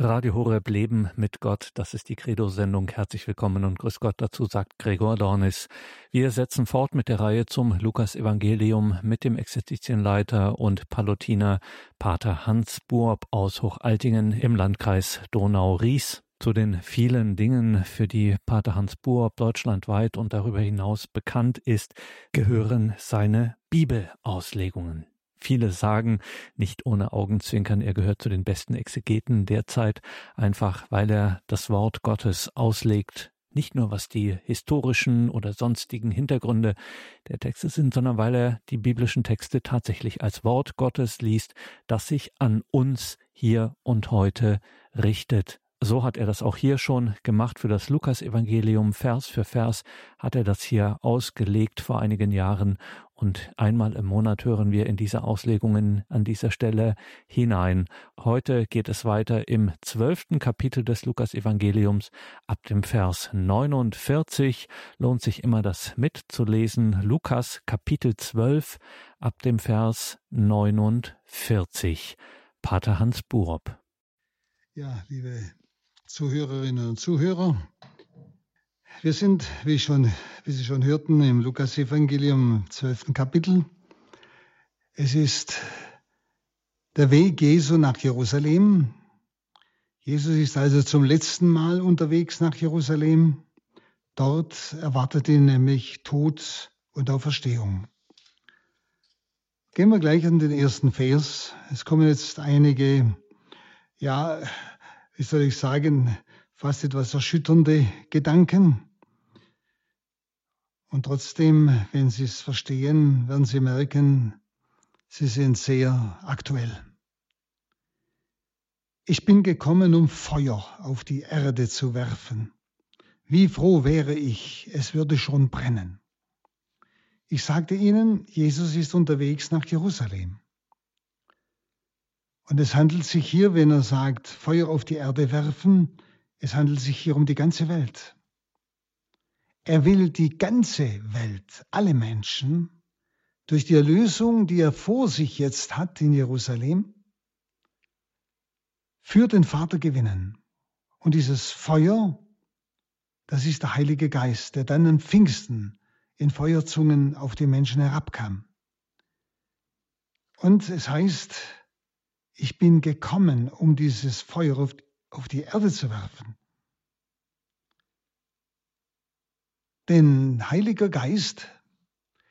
Radio Horeb Leben mit Gott, das ist die Credo-Sendung. Herzlich willkommen und Grüß Gott dazu, sagt Gregor Dornis. Wir setzen fort mit der Reihe zum Lukas-Evangelium mit dem Exerzitienleiter und Palutiner Pater Hans Buob aus Hochaltingen im Landkreis Donau-Ries. Zu den vielen Dingen, für die Pater Hans Buob deutschlandweit und darüber hinaus bekannt ist, gehören seine Bibelauslegungen. Viele sagen, nicht ohne Augenzwinkern, er gehört zu den besten Exegeten der Zeit, einfach weil er das Wort Gottes auslegt, nicht nur was die historischen oder sonstigen Hintergründe der Texte sind, sondern weil er die biblischen Texte tatsächlich als Wort Gottes liest, das sich an uns hier und heute richtet. So hat er das auch hier schon gemacht für das Lukasevangelium. Vers für Vers hat er das hier ausgelegt vor einigen Jahren. Und einmal im Monat hören wir in diese Auslegungen an dieser Stelle hinein. Heute geht es weiter im zwölften Kapitel des Lukasevangeliums ab dem Vers 49. Lohnt sich immer das mitzulesen. Lukas Kapitel 12 ab dem Vers 49. Pater Hans Burob. Ja, liebe Zuhörerinnen und Zuhörer. Wir sind, wie, schon, wie Sie schon hörten, im Lukas-Evangelium 12. Kapitel. Es ist der Weg Jesu nach Jerusalem. Jesus ist also zum letzten Mal unterwegs nach Jerusalem. Dort erwartet ihn nämlich Tod und Auferstehung. Gehen wir gleich an den ersten Vers. Es kommen jetzt einige, ja, wie soll ich sagen, fast etwas erschütternde Gedanken. Und trotzdem, wenn Sie es verstehen, werden Sie merken, sie sind sehr aktuell. Ich bin gekommen, um Feuer auf die Erde zu werfen. Wie froh wäre ich, es würde schon brennen. Ich sagte Ihnen, Jesus ist unterwegs nach Jerusalem. Und es handelt sich hier, wenn er sagt, Feuer auf die Erde werfen, es handelt sich hier um die ganze Welt. Er will die ganze Welt, alle Menschen, durch die Erlösung, die er vor sich jetzt hat in Jerusalem, für den Vater gewinnen. Und dieses Feuer, das ist der Heilige Geist, der dann am Pfingsten in Feuerzungen auf die Menschen herabkam. Und es heißt, ich bin gekommen, um dieses Feuer auf, auf die Erde zu werfen. Denn Heiliger Geist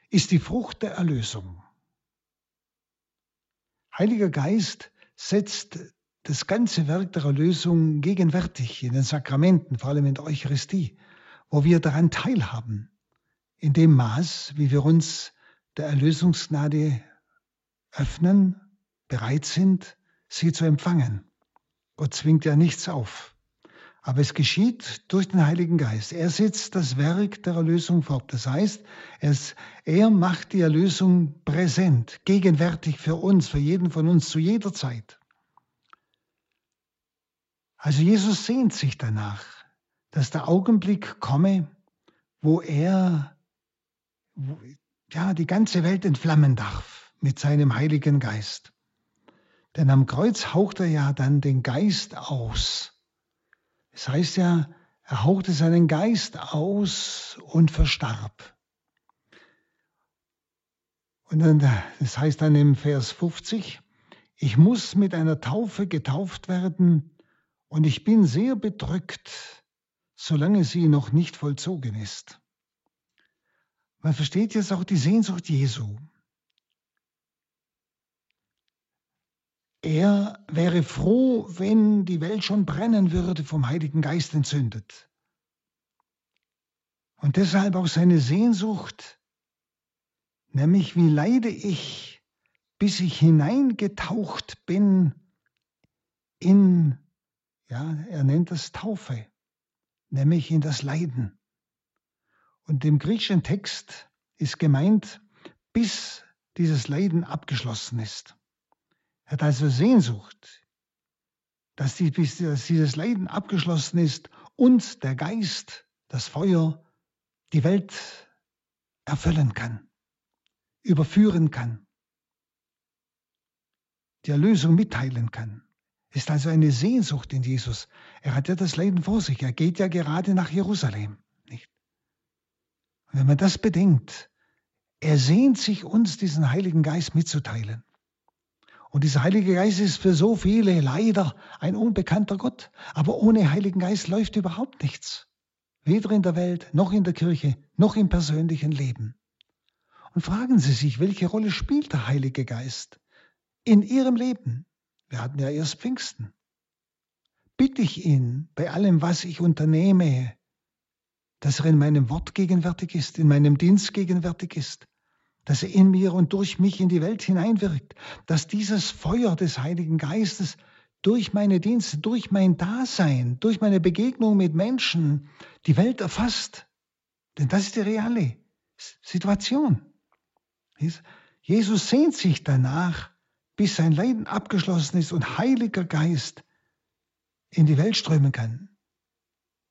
ist die Frucht der Erlösung. Heiliger Geist setzt das ganze Werk der Erlösung gegenwärtig in den Sakramenten, vor allem in der Eucharistie, wo wir daran teilhaben, in dem Maß, wie wir uns der Erlösungsgnade öffnen, bereit sind, sie zu empfangen. Gott zwingt ja nichts auf. Aber es geschieht durch den Heiligen Geist. Er setzt das Werk der Erlösung fort. Das heißt, es, er macht die Erlösung präsent, gegenwärtig für uns, für jeden von uns zu jeder Zeit. Also Jesus sehnt sich danach, dass der Augenblick komme, wo er wo, ja, die ganze Welt entflammen darf mit seinem Heiligen Geist. Denn am Kreuz haucht er ja dann den Geist aus. Es heißt ja, er hauchte seinen Geist aus und verstarb. Und dann, das heißt dann im Vers 50, ich muss mit einer Taufe getauft werden und ich bin sehr bedrückt, solange sie noch nicht vollzogen ist. Man versteht jetzt auch die Sehnsucht Jesu. Er wäre froh, wenn die Welt schon brennen würde, vom Heiligen Geist entzündet. Und deshalb auch seine Sehnsucht, nämlich wie leide ich, bis ich hineingetaucht bin in, ja, er nennt das Taufe, nämlich in das Leiden. Und im griechischen Text ist gemeint, bis dieses Leiden abgeschlossen ist. Er hat also Sehnsucht, dass, die, dass dieses Leiden abgeschlossen ist und der Geist, das Feuer, die Welt erfüllen kann, überführen kann, die Erlösung mitteilen kann. Ist also eine Sehnsucht in Jesus. Er hat ja das Leiden vor sich. Er geht ja gerade nach Jerusalem. Nicht? Und wenn man das bedenkt, er sehnt sich uns, diesen Heiligen Geist mitzuteilen. Und dieser Heilige Geist ist für so viele leider ein unbekannter Gott. Aber ohne Heiligen Geist läuft überhaupt nichts. Weder in der Welt, noch in der Kirche, noch im persönlichen Leben. Und fragen Sie sich, welche Rolle spielt der Heilige Geist in Ihrem Leben? Wir hatten ja erst Pfingsten. Bitte ich ihn bei allem, was ich unternehme, dass er in meinem Wort gegenwärtig ist, in meinem Dienst gegenwärtig ist, dass er in mir und durch mich in die Welt hineinwirkt, dass dieses Feuer des Heiligen Geistes durch meine Dienste, durch mein Dasein, durch meine Begegnung mit Menschen die Welt erfasst. Denn das ist die reale Situation. Jesus sehnt sich danach, bis sein Leiden abgeschlossen ist und Heiliger Geist in die Welt strömen kann.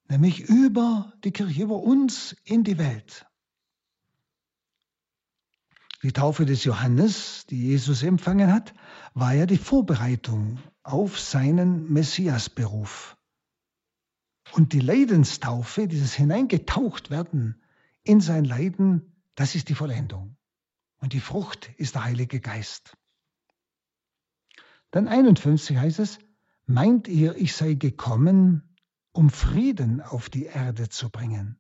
Nämlich über die Kirche, über uns in die Welt. Die Taufe des Johannes, die Jesus empfangen hat, war ja die Vorbereitung auf seinen Messiasberuf. Und die Leidenstaufe, dieses Hineingetaucht werden in sein Leiden, das ist die Vollendung. Und die Frucht ist der Heilige Geist. Dann 51 heißt es, meint ihr, ich sei gekommen, um Frieden auf die Erde zu bringen?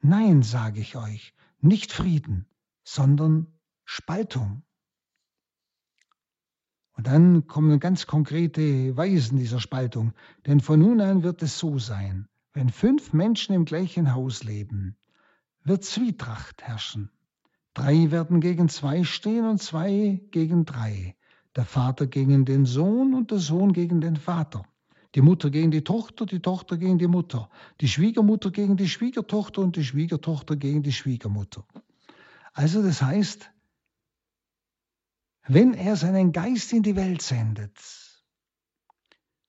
Nein, sage ich euch, nicht Frieden, sondern Spaltung. Und dann kommen ganz konkrete Weisen dieser Spaltung. Denn von nun an wird es so sein, wenn fünf Menschen im gleichen Haus leben, wird Zwietracht herrschen. Drei werden gegen zwei stehen und zwei gegen drei. Der Vater gegen den Sohn und der Sohn gegen den Vater. Die Mutter gegen die Tochter, die Tochter gegen die Mutter. Die Schwiegermutter gegen die Schwiegertochter und die Schwiegertochter gegen die Schwiegermutter. Also das heißt, wenn er seinen Geist in die Welt sendet,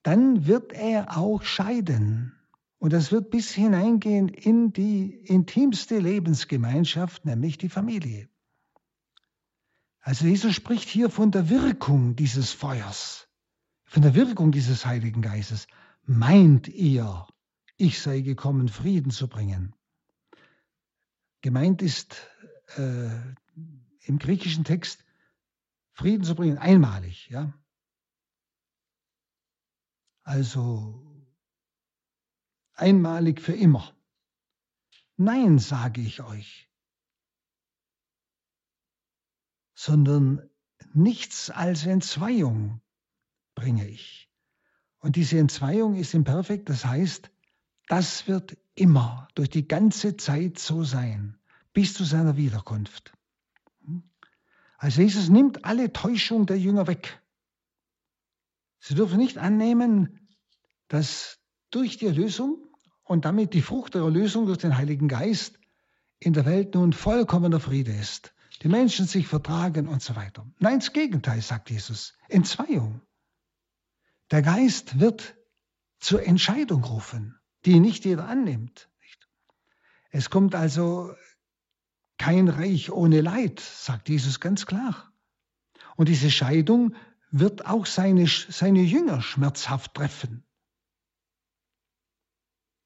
dann wird er auch scheiden. Und das wird bis hineingehen in die intimste Lebensgemeinschaft, nämlich die Familie. Also Jesus spricht hier von der Wirkung dieses Feuers, von der Wirkung dieses Heiligen Geistes. Meint ihr, ich sei gekommen, Frieden zu bringen? Gemeint ist äh, im griechischen Text Frieden zu bringen, einmalig, ja. Also einmalig für immer. Nein, sage ich euch, sondern nichts als Entzweiung bringe ich. Und diese Entzweiung ist im Perfekt, das heißt, das wird immer durch die ganze Zeit so sein, bis zu seiner Wiederkunft. Also Jesus nimmt alle Täuschung der Jünger weg. Sie dürfen nicht annehmen, dass durch die Erlösung und damit die Frucht der Erlösung durch den Heiligen Geist in der Welt nun vollkommener Friede ist. Die Menschen sich vertragen und so weiter. Nein, das Gegenteil, sagt Jesus. Entzweiung. Der Geist wird zur Entscheidung rufen, die nicht jeder annimmt. Es kommt also kein Reich ohne Leid, sagt Jesus ganz klar. Und diese Scheidung wird auch seine, seine Jünger schmerzhaft treffen.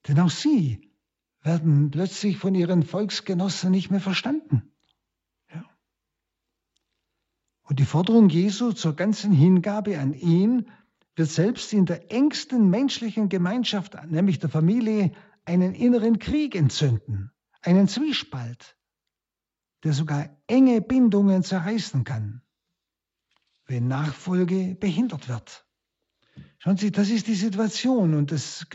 Denn auch sie werden plötzlich von ihren Volksgenossen nicht mehr verstanden. Ja. Und die Forderung Jesu zur ganzen Hingabe an ihn wird selbst in der engsten menschlichen Gemeinschaft, nämlich der Familie, einen inneren Krieg entzünden, einen Zwiespalt, der sogar enge Bindungen zerreißen kann, wenn Nachfolge behindert wird. Schauen Sie, das ist die Situation und das,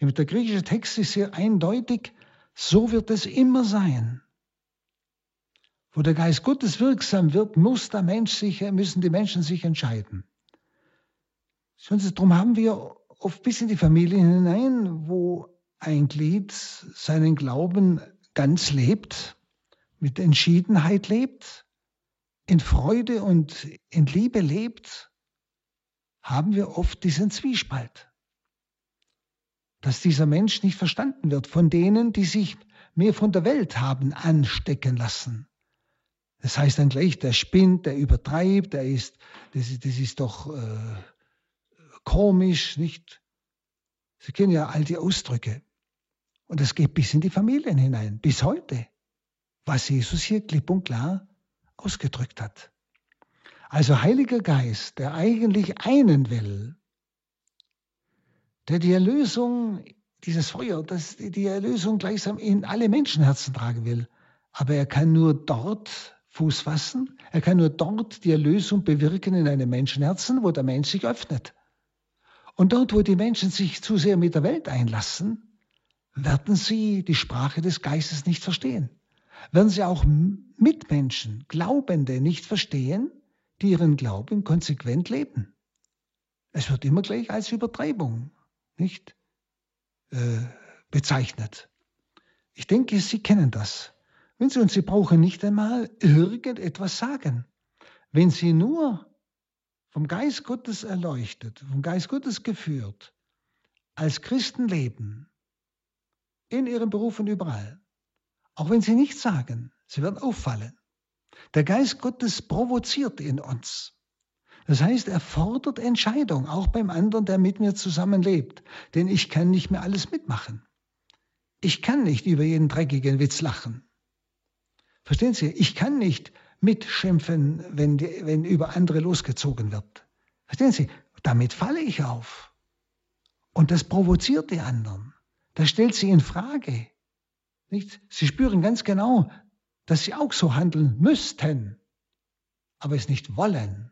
der griechische Text ist sehr eindeutig, so wird es immer sein. Wo der Geist Gottes wirksam wird, muss der Mensch sich, müssen die Menschen sich entscheiden. Schauen Sie, darum haben wir oft bis in die Familien hinein, wo ein Glied seinen Glauben ganz lebt, mit Entschiedenheit lebt, in Freude und in Liebe lebt, haben wir oft diesen Zwiespalt. Dass dieser Mensch nicht verstanden wird von denen, die sich mehr von der Welt haben anstecken lassen. Das heißt dann gleich, der spinnt, der übertreibt, der ist, das ist, das ist doch äh, komisch, nicht? Sie kennen ja all die Ausdrücke. Und das geht bis in die Familien hinein, bis heute, was Jesus hier klipp und klar ausgedrückt hat. Also Heiliger Geist, der eigentlich einen will, der die Erlösung, dieses Feuer, das die Erlösung gleichsam in alle Menschenherzen tragen will. Aber er kann nur dort Fuß fassen, er kann nur dort die Erlösung bewirken in einem Menschenherzen, wo der Mensch sich öffnet. Und dort, wo die Menschen sich zu sehr mit der Welt einlassen, werden sie die Sprache des Geistes nicht verstehen. Werden sie auch Mitmenschen, Glaubende nicht verstehen, die ihren Glauben konsequent leben. Es wird immer gleich als Übertreibung nicht äh, bezeichnet. Ich denke, Sie kennen das. Wenn Sie uns, Sie brauchen nicht einmal irgendetwas sagen. Wenn Sie nur vom Geist Gottes erleuchtet, vom Geist Gottes geführt, als Christen leben, in Ihrem Beruf und überall, auch wenn Sie nichts sagen, Sie werden auffallen. Der Geist Gottes provoziert in uns. Das heißt, er fordert Entscheidung, auch beim anderen, der mit mir zusammenlebt. Denn ich kann nicht mehr alles mitmachen. Ich kann nicht über jeden dreckigen Witz lachen. Verstehen Sie? Ich kann nicht mitschimpfen, wenn, die, wenn über andere losgezogen wird. Verstehen Sie? Damit falle ich auf. Und das provoziert die anderen. Das stellt sie in Frage. Nicht? Sie spüren ganz genau, dass sie auch so handeln müssten, aber es nicht wollen.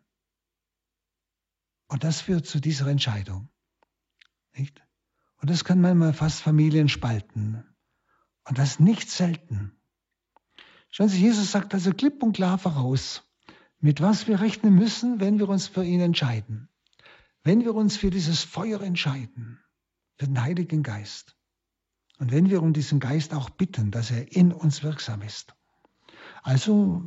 Und das führt zu dieser Entscheidung. Nicht? Und das kann manchmal fast Familien spalten. Und das nicht selten. Schauen Sie, Jesus sagt also klipp und klar voraus, mit was wir rechnen müssen, wenn wir uns für ihn entscheiden. Wenn wir uns für dieses Feuer entscheiden, für den Heiligen Geist. Und wenn wir um diesen Geist auch bitten, dass er in uns wirksam ist. Also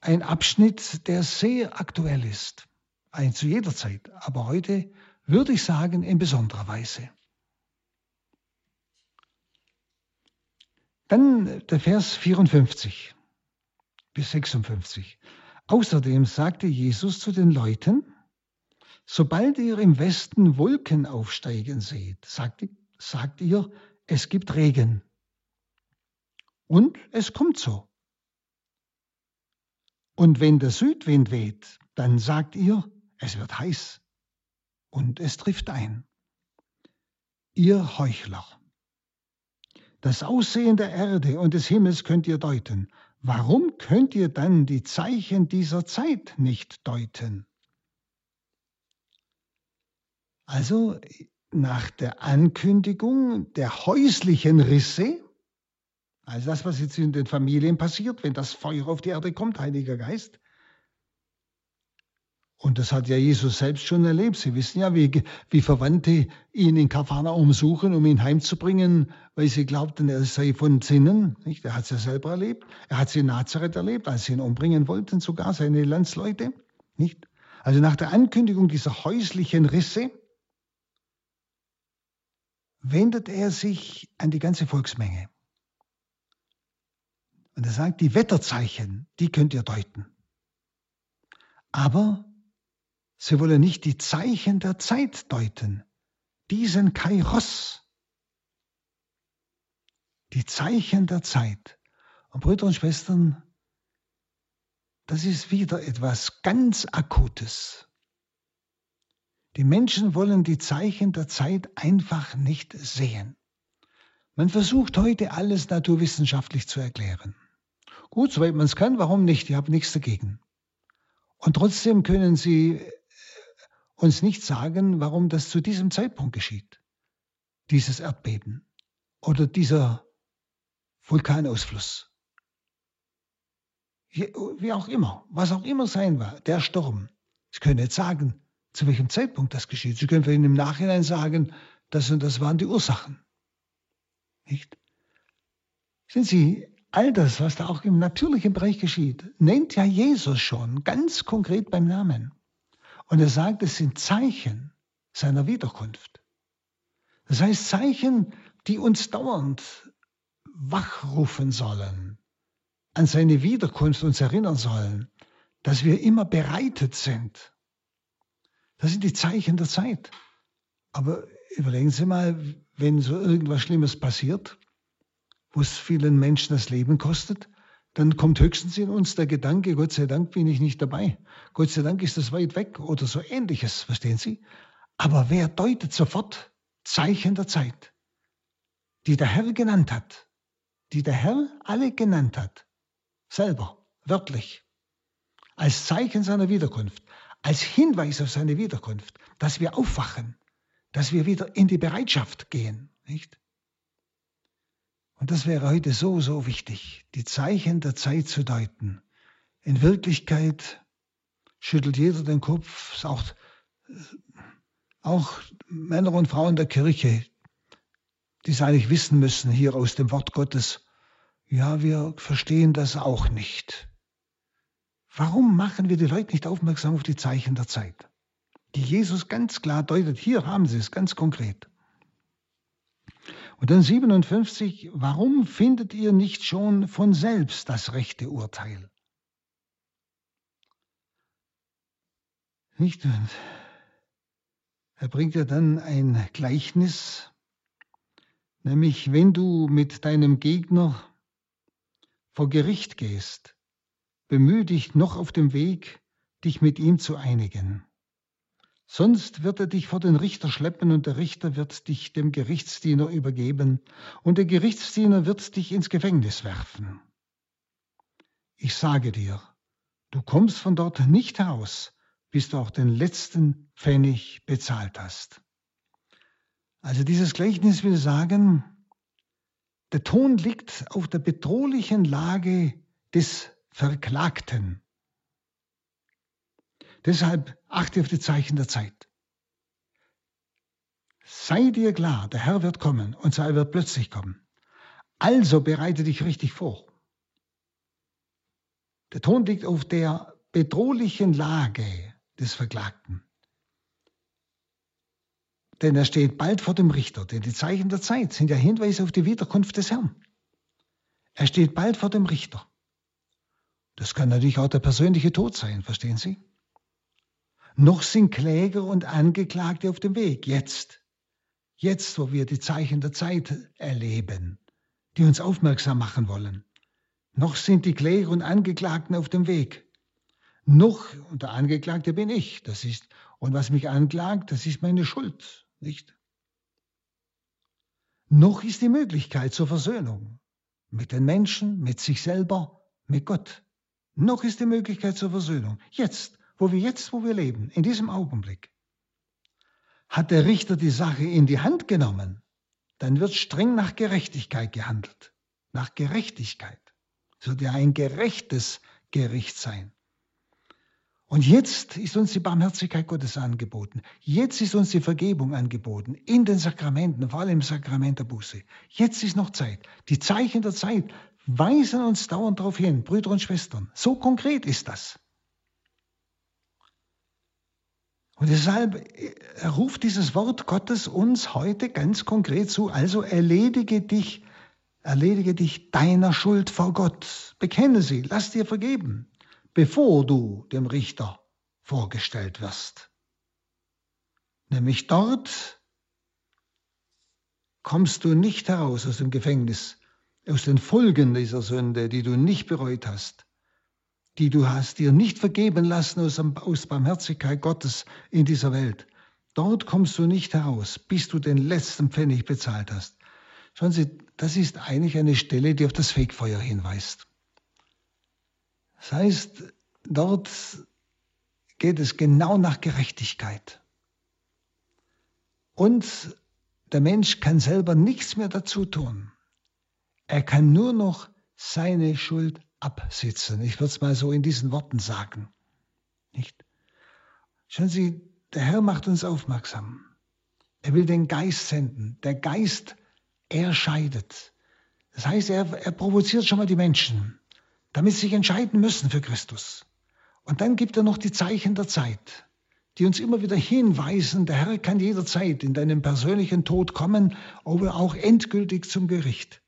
ein Abschnitt, der sehr aktuell ist eigentlich zu jeder Zeit, aber heute würde ich sagen in besonderer Weise. Dann der Vers 54 bis 56. Außerdem sagte Jesus zu den Leuten, sobald ihr im Westen Wolken aufsteigen seht, sagt, sagt ihr, es gibt Regen. Und es kommt so. Und wenn der Südwind weht, dann sagt ihr, es wird heiß und es trifft ein. Ihr Heuchler. Das Aussehen der Erde und des Himmels könnt ihr deuten. Warum könnt ihr dann die Zeichen dieser Zeit nicht deuten? Also nach der Ankündigung der häuslichen Risse, also das, was jetzt in den Familien passiert, wenn das Feuer auf die Erde kommt, Heiliger Geist, und das hat ja Jesus selbst schon erlebt. Sie wissen ja, wie, wie Verwandte ihn in Kapharnaum suchen, um ihn heimzubringen, weil sie glaubten, er sei von Sinnen. Nicht? Er hat es ja selber erlebt. Er hat sie in Nazareth erlebt, als sie ihn umbringen wollten, sogar seine Landsleute. Nicht? Also nach der Ankündigung dieser häuslichen Risse wendet er sich an die ganze Volksmenge. Und er sagt, die Wetterzeichen, die könnt ihr deuten. Aber Sie wollen nicht die Zeichen der Zeit deuten, diesen Kairos, die Zeichen der Zeit. Und Brüder und Schwestern, das ist wieder etwas ganz Akutes. Die Menschen wollen die Zeichen der Zeit einfach nicht sehen. Man versucht heute alles naturwissenschaftlich zu erklären. Gut, soweit man es kann, warum nicht? Ich habe nichts dagegen. Und trotzdem können sie uns nicht sagen, warum das zu diesem Zeitpunkt geschieht, dieses Erdbeben oder dieser Vulkanausfluss. Wie auch immer, was auch immer sein war, der Sturm. Sie können nicht sagen, zu welchem Zeitpunkt das geschieht. Sie können für ihn im Nachhinein sagen, das und das waren die Ursachen. Nicht? Sind Sie, all das, was da auch im natürlichen Bereich geschieht, nennt ja Jesus schon ganz konkret beim Namen. Und er sagt, es sind Zeichen seiner Wiederkunft. Das heißt Zeichen, die uns dauernd wachrufen sollen, an seine Wiederkunft uns erinnern sollen, dass wir immer bereitet sind. Das sind die Zeichen der Zeit. Aber überlegen Sie mal, wenn so irgendwas Schlimmes passiert, wo es vielen Menschen das Leben kostet, dann kommt höchstens in uns der Gedanke, Gott sei Dank bin ich nicht dabei. Gott sei Dank ist das weit weg oder so ähnliches, verstehen Sie? Aber wer deutet sofort Zeichen der Zeit, die der Herr genannt hat, die der Herr alle genannt hat, selber, wörtlich, als Zeichen seiner Wiederkunft, als Hinweis auf seine Wiederkunft, dass wir aufwachen, dass wir wieder in die Bereitschaft gehen, nicht? Und das wäre heute so, so wichtig, die Zeichen der Zeit zu deuten. In Wirklichkeit schüttelt jeder den Kopf, auch, auch Männer und Frauen der Kirche, die es eigentlich wissen müssen hier aus dem Wort Gottes. Ja, wir verstehen das auch nicht. Warum machen wir die Leute nicht aufmerksam auf die Zeichen der Zeit, die Jesus ganz klar deutet? Hier haben Sie es ganz konkret. Und dann 57, warum findet ihr nicht schon von selbst das rechte Urteil? Nicht? Und er bringt ja dann ein Gleichnis, nämlich wenn du mit deinem Gegner vor Gericht gehst, bemühe dich noch auf dem Weg, dich mit ihm zu einigen. Sonst wird er dich vor den Richter schleppen und der Richter wird dich dem Gerichtsdiener übergeben und der Gerichtsdiener wird dich ins Gefängnis werfen. Ich sage dir, du kommst von dort nicht heraus, bis du auch den letzten Pfennig bezahlt hast. Also dieses Gleichnis will sagen, der Ton liegt auf der bedrohlichen Lage des Verklagten. Deshalb achte auf die Zeichen der Zeit. Sei dir klar, der Herr wird kommen und zwar er wird plötzlich kommen. Also bereite dich richtig vor. Der Ton liegt auf der bedrohlichen Lage des Verklagten. Denn er steht bald vor dem Richter, denn die Zeichen der Zeit sind ja Hinweise auf die Wiederkunft des Herrn. Er steht bald vor dem Richter. Das kann natürlich auch der persönliche Tod sein, verstehen Sie? noch sind Kläger und Angeklagte auf dem Weg. Jetzt, jetzt, wo wir die Zeichen der Zeit erleben, die uns aufmerksam machen wollen. Noch sind die Kläger und Angeklagten auf dem Weg. Noch, und der Angeklagte bin ich, das ist, und was mich anklagt, das ist meine Schuld, nicht? Noch ist die Möglichkeit zur Versöhnung mit den Menschen, mit sich selber, mit Gott. Noch ist die Möglichkeit zur Versöhnung. Jetzt, wo wir jetzt, wo wir leben, in diesem Augenblick, hat der Richter die Sache in die Hand genommen, dann wird streng nach Gerechtigkeit gehandelt. Nach Gerechtigkeit. Es wird ja ein gerechtes Gericht sein. Und jetzt ist uns die Barmherzigkeit Gottes angeboten. Jetzt ist uns die Vergebung angeboten. In den Sakramenten, vor allem im Sakrament der Buße. Jetzt ist noch Zeit. Die Zeichen der Zeit weisen uns dauernd darauf hin, Brüder und Schwestern. So konkret ist das. Und deshalb äh, ruft dieses Wort Gottes uns heute ganz konkret zu. Also erledige dich, erledige dich deiner Schuld vor Gott. Bekenne sie, lass dir vergeben, bevor du dem Richter vorgestellt wirst. Nämlich dort kommst du nicht heraus aus dem Gefängnis, aus den Folgen dieser Sünde, die du nicht bereut hast die du hast dir nicht vergeben lassen aus, aus Barmherzigkeit Gottes in dieser Welt. Dort kommst du nicht heraus, bis du den letzten Pfennig bezahlt hast. Schauen Sie, das ist eigentlich eine Stelle, die auf das Fegfeuer hinweist. Das heißt, dort geht es genau nach Gerechtigkeit. Und der Mensch kann selber nichts mehr dazu tun. Er kann nur noch seine Schuld absitzen. Ich würde es mal so in diesen Worten sagen. Nicht? Schauen Sie, der Herr macht uns aufmerksam. Er will den Geist senden. Der Geist, er scheidet. Das heißt, er, er provoziert schon mal die Menschen, damit sie sich entscheiden müssen für Christus. Und dann gibt er noch die Zeichen der Zeit, die uns immer wieder hinweisen, der Herr kann jederzeit in deinem persönlichen Tod kommen, aber auch endgültig zum Gericht.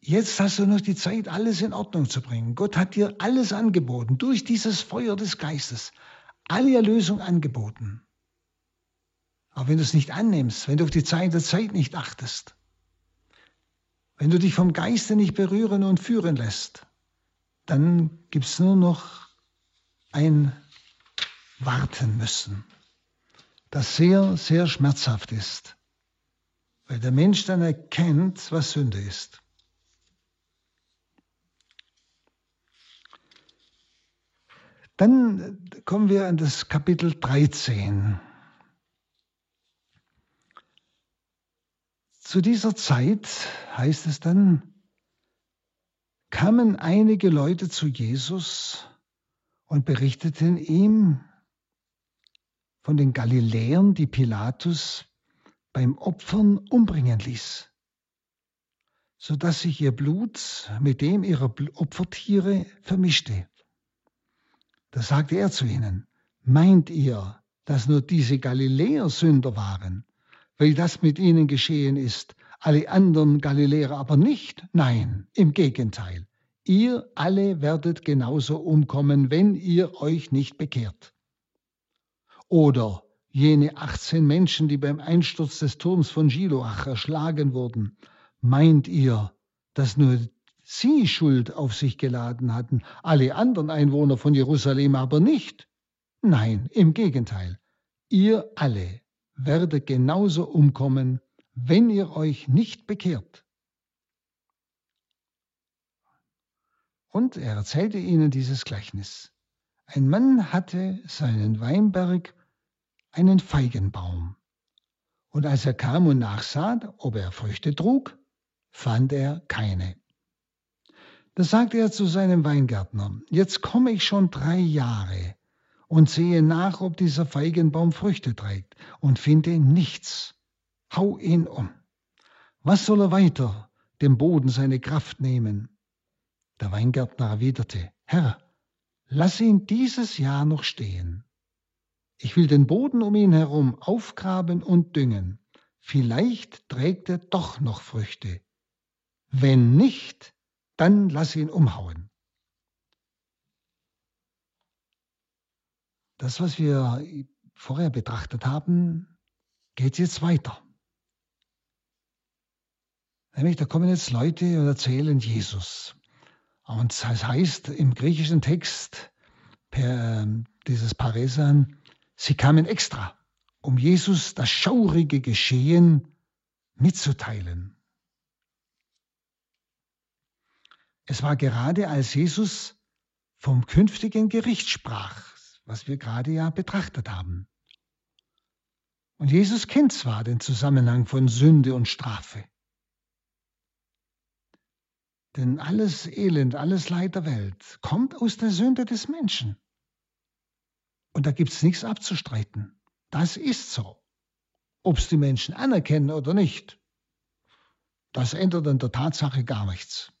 Jetzt hast du noch die Zeit, alles in Ordnung zu bringen. Gott hat dir alles angeboten durch dieses Feuer des Geistes. alle Erlösung angeboten. Aber wenn du es nicht annimmst, wenn du auf die Zeit der Zeit nicht achtest, wenn du dich vom Geiste nicht berühren und führen lässt, dann gibt es nur noch ein Warten müssen, das sehr, sehr schmerzhaft ist, weil der Mensch dann erkennt, was Sünde ist. Dann kommen wir an das Kapitel 13. Zu dieser Zeit heißt es dann, kamen einige Leute zu Jesus und berichteten ihm von den Galiläern, die Pilatus beim Opfern umbringen ließ, sodass sich ihr Blut mit dem ihrer Opfertiere vermischte. Da sagte er zu ihnen, meint ihr, dass nur diese Galiläer Sünder waren, weil das mit ihnen geschehen ist, alle anderen Galiläer aber nicht? Nein, im Gegenteil. Ihr alle werdet genauso umkommen, wenn ihr euch nicht bekehrt. Oder jene 18 Menschen, die beim Einsturz des Turms von Shiloach erschlagen wurden, meint ihr, dass nur sie Schuld auf sich geladen hatten, alle anderen Einwohner von Jerusalem aber nicht. Nein, im Gegenteil, ihr alle werdet genauso umkommen, wenn ihr euch nicht bekehrt. Und er erzählte ihnen dieses Gleichnis. Ein Mann hatte seinen Weinberg, einen Feigenbaum. Und als er kam und nachsah, ob er Früchte trug, fand er keine. Da sagte er zu seinem Weingärtner, jetzt komme ich schon drei Jahre und sehe nach, ob dieser Feigenbaum Früchte trägt und finde nichts. Hau ihn um. Was soll er weiter dem Boden seine Kraft nehmen? Der Weingärtner erwiderte, Herr, lass ihn dieses Jahr noch stehen. Ich will den Boden um ihn herum aufgraben und düngen. Vielleicht trägt er doch noch Früchte. Wenn nicht, dann lass ihn umhauen. Das, was wir vorher betrachtet haben, geht jetzt weiter. Nämlich, da kommen jetzt Leute und erzählen Jesus. Und das heißt im griechischen Text, per ähm, dieses Paresan, sie kamen extra, um Jesus das schaurige Geschehen mitzuteilen. Es war gerade, als Jesus vom künftigen Gericht sprach, was wir gerade ja betrachtet haben. Und Jesus kennt zwar den Zusammenhang von Sünde und Strafe. Denn alles Elend, alles Leid der Welt kommt aus der Sünde des Menschen. Und da gibt es nichts abzustreiten. Das ist so. Ob es die Menschen anerkennen oder nicht, das ändert an der Tatsache gar nichts.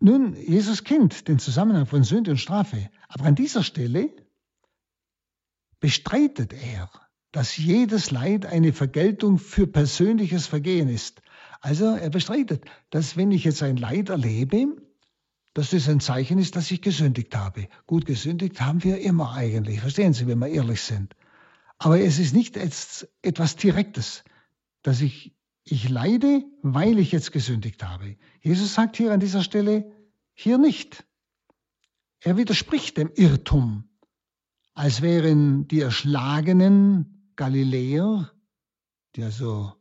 Nun, Jesus kennt den Zusammenhang von Sünde und Strafe, aber an dieser Stelle bestreitet er, dass jedes Leid eine Vergeltung für persönliches Vergehen ist. Also er bestreitet, dass wenn ich jetzt ein Leid erlebe, dass das ein Zeichen ist, dass ich gesündigt habe. Gut, gesündigt haben wir immer eigentlich, verstehen Sie, wenn wir ehrlich sind. Aber es ist nicht etwas Direktes, dass ich ich leide, weil ich jetzt gesündigt habe. Jesus sagt hier an dieser Stelle, hier nicht. Er widerspricht dem Irrtum, als wären die erschlagenen Galiläer, die also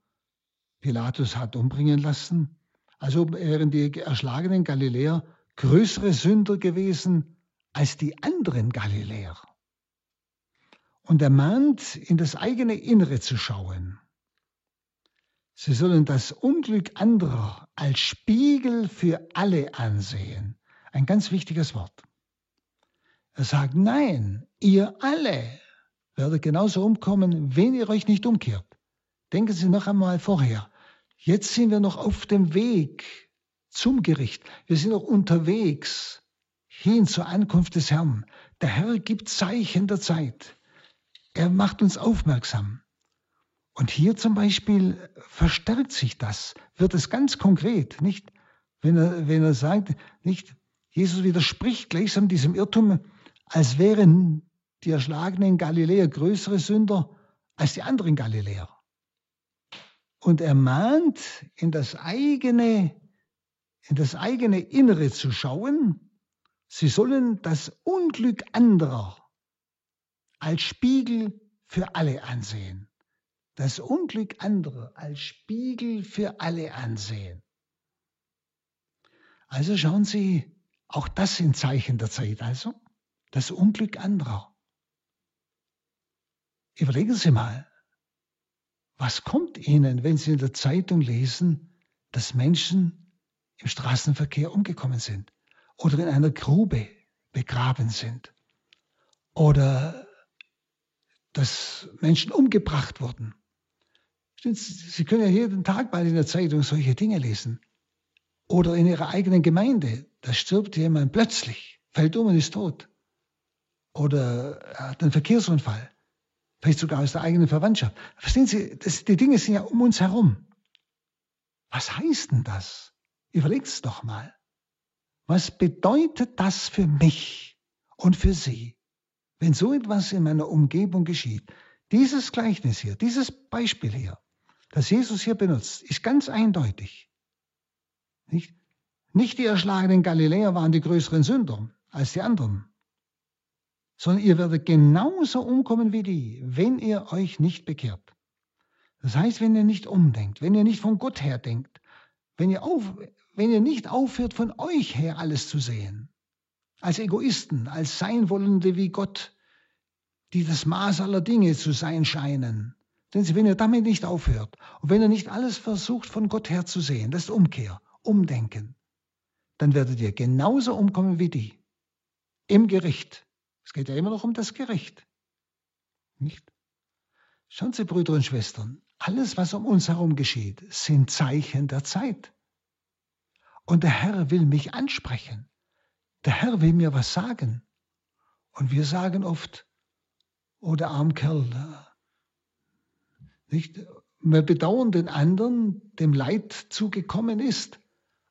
Pilatus hat umbringen lassen, also wären die erschlagenen Galiläer größere Sünder gewesen als die anderen Galiläer. Und er mahnt, in das eigene Innere zu schauen. Sie sollen das Unglück anderer als Spiegel für alle ansehen. Ein ganz wichtiges Wort. Er sagt, nein, ihr alle werdet genauso umkommen, wenn ihr euch nicht umkehrt. Denken Sie noch einmal vorher. Jetzt sind wir noch auf dem Weg zum Gericht. Wir sind noch unterwegs hin zur Ankunft des Herrn. Der Herr gibt Zeichen der Zeit. Er macht uns aufmerksam. Und hier zum Beispiel verstärkt sich das, wird es ganz konkret, nicht? Wenn er, wenn er sagt, nicht, Jesus widerspricht gleichsam diesem Irrtum, als wären die erschlagenen Galiläer größere Sünder als die anderen Galiläer. Und er mahnt, in das eigene, in das eigene Innere zu schauen. Sie sollen das Unglück anderer als Spiegel für alle ansehen. Das Unglück anderer als Spiegel für alle ansehen. Also schauen Sie, auch das sind Zeichen der Zeit, also das Unglück anderer. Überlegen Sie mal, was kommt Ihnen, wenn Sie in der Zeitung lesen, dass Menschen im Straßenverkehr umgekommen sind oder in einer Grube begraben sind oder dass Menschen umgebracht wurden? Sie können ja jeden Tag mal in der Zeitung solche Dinge lesen. Oder in Ihrer eigenen Gemeinde, da stirbt jemand plötzlich, fällt um und ist tot. Oder er hat einen Verkehrsunfall vielleicht sogar aus der eigenen Verwandtschaft. Verstehen Sie, das, die Dinge sind ja um uns herum. Was heißt denn das? Überlegt es doch mal. Was bedeutet das für mich und für Sie, wenn so etwas in meiner Umgebung geschieht? Dieses Gleichnis hier, dieses Beispiel hier, das Jesus hier benutzt, ist ganz eindeutig. Nicht, nicht die erschlagenen Galiläer waren die größeren Sünder als die anderen sondern ihr werdet genauso umkommen wie die, wenn ihr euch nicht bekehrt. Das heißt, wenn ihr nicht umdenkt, wenn ihr nicht von Gott her denkt, wenn ihr, auf, wenn ihr nicht aufhört, von euch her alles zu sehen, als Egoisten, als Seinwollende wie Gott, die das Maß aller Dinge zu sein scheinen. Denn wenn ihr damit nicht aufhört und wenn ihr nicht alles versucht, von Gott her zu sehen, das ist Umkehr, Umdenken, dann werdet ihr genauso umkommen wie die. Im Gericht. Es geht ja immer noch um das Gericht. Nicht? Schauen Sie, Brüder und Schwestern, alles, was um uns herum geschieht, sind Zeichen der Zeit. Und der Herr will mich ansprechen. Der Herr will mir was sagen. Und wir sagen oft, oh, der arme Kerl, nicht? Wir bedauern den anderen, dem Leid zugekommen ist.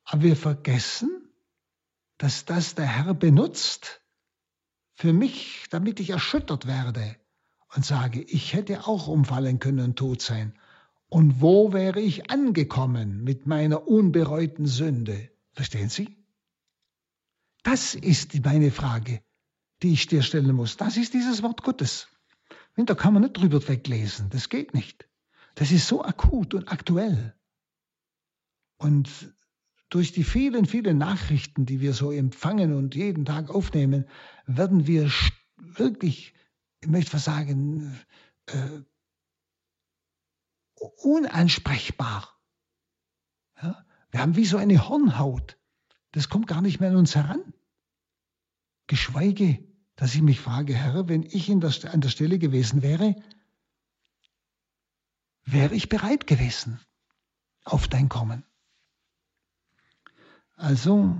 Aber wir vergessen, dass das der Herr benutzt, für mich, damit ich erschüttert werde und sage, ich hätte auch umfallen können und tot sein. Und wo wäre ich angekommen mit meiner unbereuten Sünde? Verstehen Sie? Das ist meine Frage, die ich dir stellen muss. Das ist dieses Wort Gottes. Da kann man nicht drüber weglesen. Das geht nicht. Das ist so akut und aktuell. Und durch die vielen, vielen Nachrichten, die wir so empfangen und jeden Tag aufnehmen, werden wir wirklich, ich möchte was sagen, äh, unansprechbar. Ja? Wir haben wie so eine Hornhaut. Das kommt gar nicht mehr an uns heran. Geschweige, dass ich mich frage, Herr, wenn ich der, an der Stelle gewesen wäre, wäre ich bereit gewesen auf dein Kommen. Also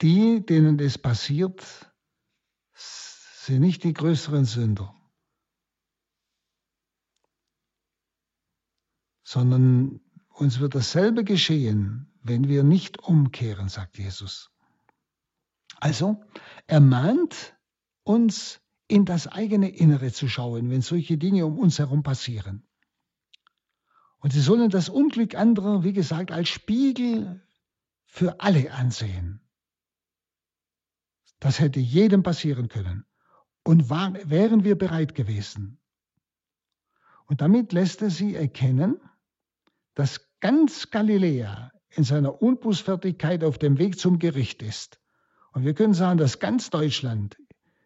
die, denen das passiert, sind nicht die größeren Sünder, sondern uns wird dasselbe geschehen, wenn wir nicht umkehren, sagt Jesus. Also, er mahnt uns in das eigene Innere zu schauen, wenn solche Dinge um uns herum passieren. Und sie sollen das Unglück anderer, wie gesagt, als Spiegel für alle ansehen. Das hätte jedem passieren können. Und war, wären wir bereit gewesen. Und damit lässt er sie erkennen, dass ganz Galiläa in seiner Unbußfertigkeit auf dem Weg zum Gericht ist. Und wir können sagen, dass ganz Deutschland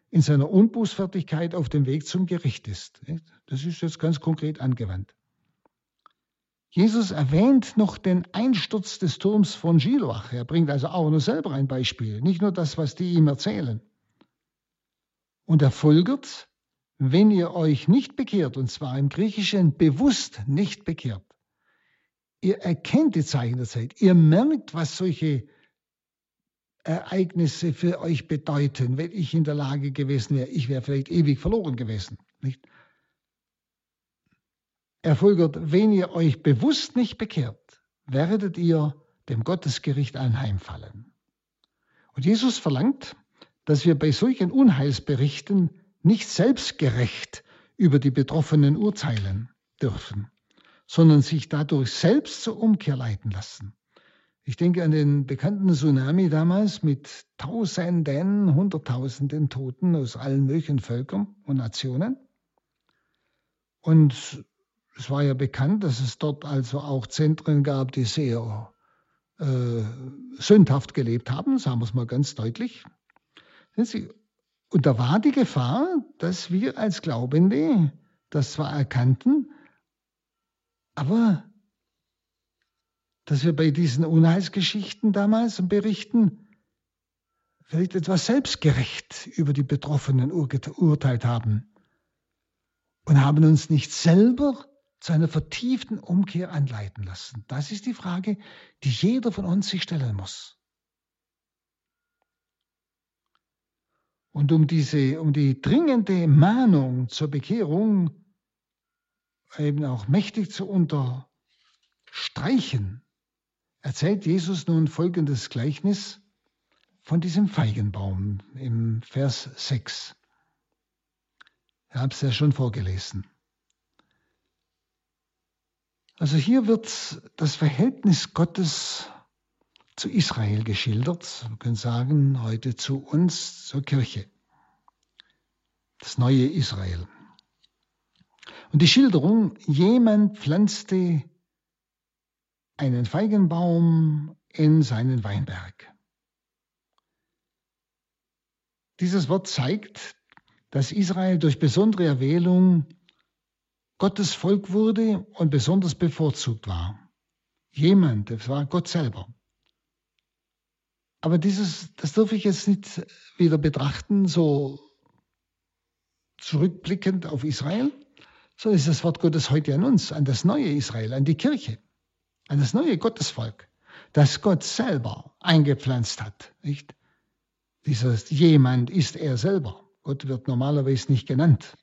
in seiner Unbußfertigkeit auf dem Weg zum Gericht ist. Das ist jetzt ganz konkret angewandt. Jesus erwähnt noch den Einsturz des Turms von Gilwach. Er bringt also auch nur selber ein Beispiel, nicht nur das, was die ihm erzählen. Und er folgert, wenn ihr euch nicht bekehrt, und zwar im Griechischen bewusst nicht bekehrt, ihr erkennt die Zeichen der Zeit, ihr merkt, was solche Ereignisse für euch bedeuten, wenn ich in der Lage gewesen wäre, ich wäre vielleicht ewig verloren gewesen. Nicht? Er folgert, wenn ihr euch bewusst nicht bekehrt, werdet ihr dem Gottesgericht anheimfallen. Und Jesus verlangt, dass wir bei solchen Unheilsberichten nicht selbstgerecht über die Betroffenen urteilen dürfen, sondern sich dadurch selbst zur Umkehr leiten lassen. Ich denke an den bekannten Tsunami damals mit Tausenden, Hunderttausenden Toten aus allen möglichen Völkern und Nationen. Und es war ja bekannt, dass es dort also auch Zentren gab, die sehr äh, sündhaft gelebt haben, sagen wir es mal ganz deutlich. Und da war die Gefahr, dass wir als Glaubende das zwar erkannten, aber dass wir bei diesen Unheilsgeschichten damals und Berichten vielleicht etwas selbstgerecht über die Betroffenen urteilt haben und haben uns nicht selber zu einer vertieften Umkehr anleiten lassen. Das ist die Frage, die jeder von uns sich stellen muss. Und um diese, um die dringende Mahnung zur Bekehrung eben auch mächtig zu unterstreichen, erzählt Jesus nun folgendes Gleichnis von diesem Feigenbaum im Vers 6. Ich habe es ja schon vorgelesen. Also hier wird das Verhältnis Gottes zu Israel geschildert. Wir können sagen, heute zu uns, zur Kirche. Das neue Israel. Und die Schilderung, jemand pflanzte einen Feigenbaum in seinen Weinberg. Dieses Wort zeigt, dass Israel durch besondere Erwählung Gottes Volk wurde und besonders bevorzugt war. Jemand, das war Gott selber. Aber dieses, das darf ich jetzt nicht wieder betrachten, so zurückblickend auf Israel, so ist das Wort Gottes heute an uns, an das neue Israel, an die Kirche, an das neue Gottesvolk, das Gott selber eingepflanzt hat. Nicht? Dieses jemand ist er selber. Gott wird normalerweise nicht genannt.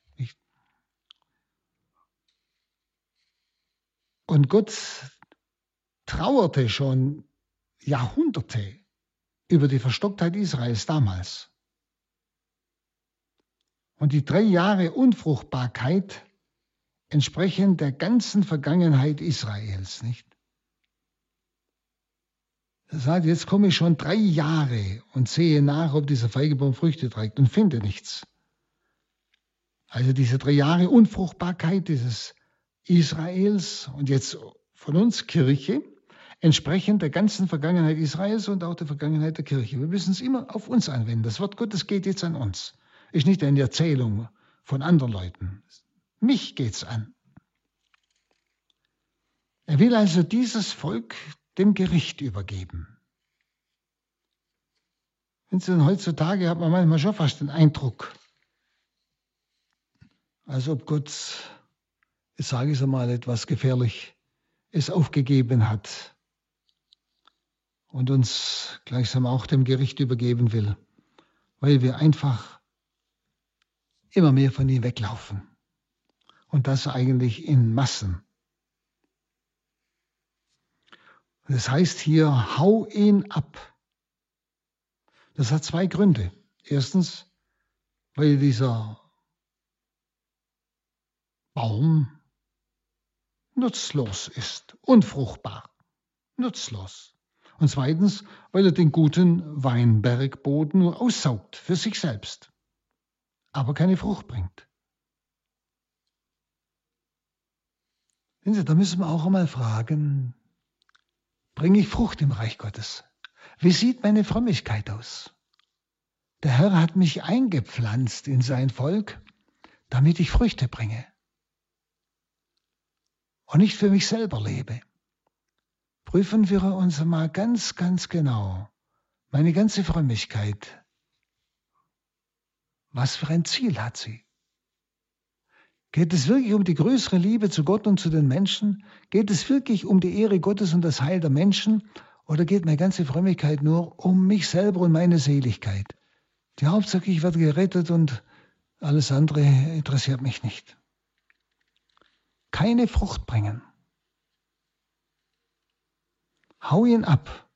Und Gott trauerte schon Jahrhunderte über die Verstocktheit Israels damals. Und die drei Jahre Unfruchtbarkeit entsprechen der ganzen Vergangenheit Israels, nicht? Er sagt, jetzt komme ich schon drei Jahre und sehe nach, ob dieser Feigebaum Früchte trägt und finde nichts. Also diese drei Jahre Unfruchtbarkeit dieses Israels und jetzt von uns Kirche, entsprechend der ganzen Vergangenheit Israels und auch der Vergangenheit der Kirche. Wir müssen es immer auf uns anwenden. Das Wort Gottes geht jetzt an uns. Ist nicht eine Erzählung von anderen Leuten. Mich geht's an. Er will also dieses Volk dem Gericht übergeben. Denn heutzutage hat man manchmal schon fast den Eindruck, als ob Gott ich sage es einmal etwas gefährlich, es aufgegeben hat und uns gleichsam auch dem Gericht übergeben will, weil wir einfach immer mehr von ihm weglaufen. Und das eigentlich in Massen. Das heißt hier, hau ihn ab. Das hat zwei Gründe. Erstens, weil dieser Baum nutzlos ist, unfruchtbar, nutzlos. Und zweitens, weil er den guten Weinbergboden nur aussaugt für sich selbst, aber keine Frucht bringt. Sie, da müssen wir auch einmal fragen, bringe ich Frucht im Reich Gottes? Wie sieht meine Frömmigkeit aus? Der Herr hat mich eingepflanzt in sein Volk, damit ich Früchte bringe und nicht für mich selber lebe. Prüfen wir uns mal ganz, ganz genau, meine ganze Frömmigkeit, was für ein Ziel hat sie? Geht es wirklich um die größere Liebe zu Gott und zu den Menschen? Geht es wirklich um die Ehre Gottes und das Heil der Menschen? Oder geht meine ganze Frömmigkeit nur um mich selber und meine Seligkeit? Die Hauptsache, ich werde gerettet und alles andere interessiert mich nicht keine Frucht bringen. Hau ihn ab.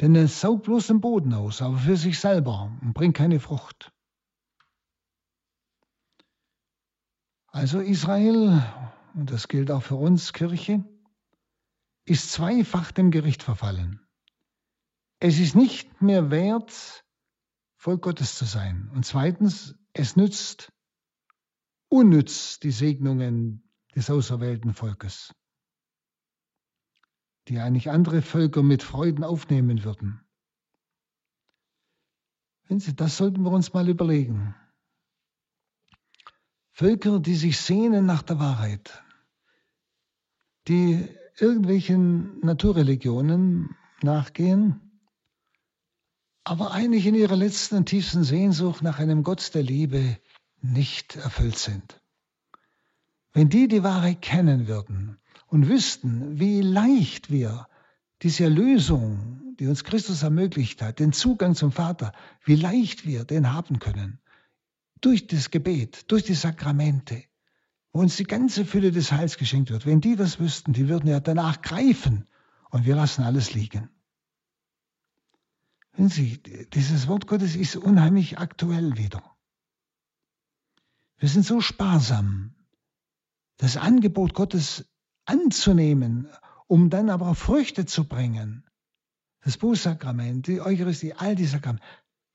Denn er saugt bloß den Boden aus, aber für sich selber und bringt keine Frucht. Also Israel, und das gilt auch für uns Kirche, ist zweifach dem Gericht verfallen. Es ist nicht mehr wert, Volk Gottes zu sein. Und zweitens, es nützt unnütz die Segnungen des auserwählten Volkes die eigentlich andere Völker mit Freuden aufnehmen würden. Sie, das sollten wir uns mal überlegen. Völker, die sich sehnen nach der Wahrheit, die irgendwelchen Naturreligionen nachgehen, aber eigentlich in ihrer letzten und tiefsten Sehnsucht nach einem Gott der Liebe nicht erfüllt sind. Wenn die die Wahrheit kennen würden, und wüssten, wie leicht wir diese Erlösung, die uns Christus ermöglicht hat, den Zugang zum Vater, wie leicht wir den haben können. Durch das Gebet, durch die Sakramente, wo uns die ganze Fülle des Heils geschenkt wird. Wenn die das wüssten, die würden ja danach greifen und wir lassen alles liegen. Wenn Sie, dieses Wort Gottes ist unheimlich aktuell wieder. Wir sind so sparsam. Das Angebot Gottes anzunehmen, um dann aber Früchte zu bringen. Das Bußsakrament, die Eucharistie, all die Sakramente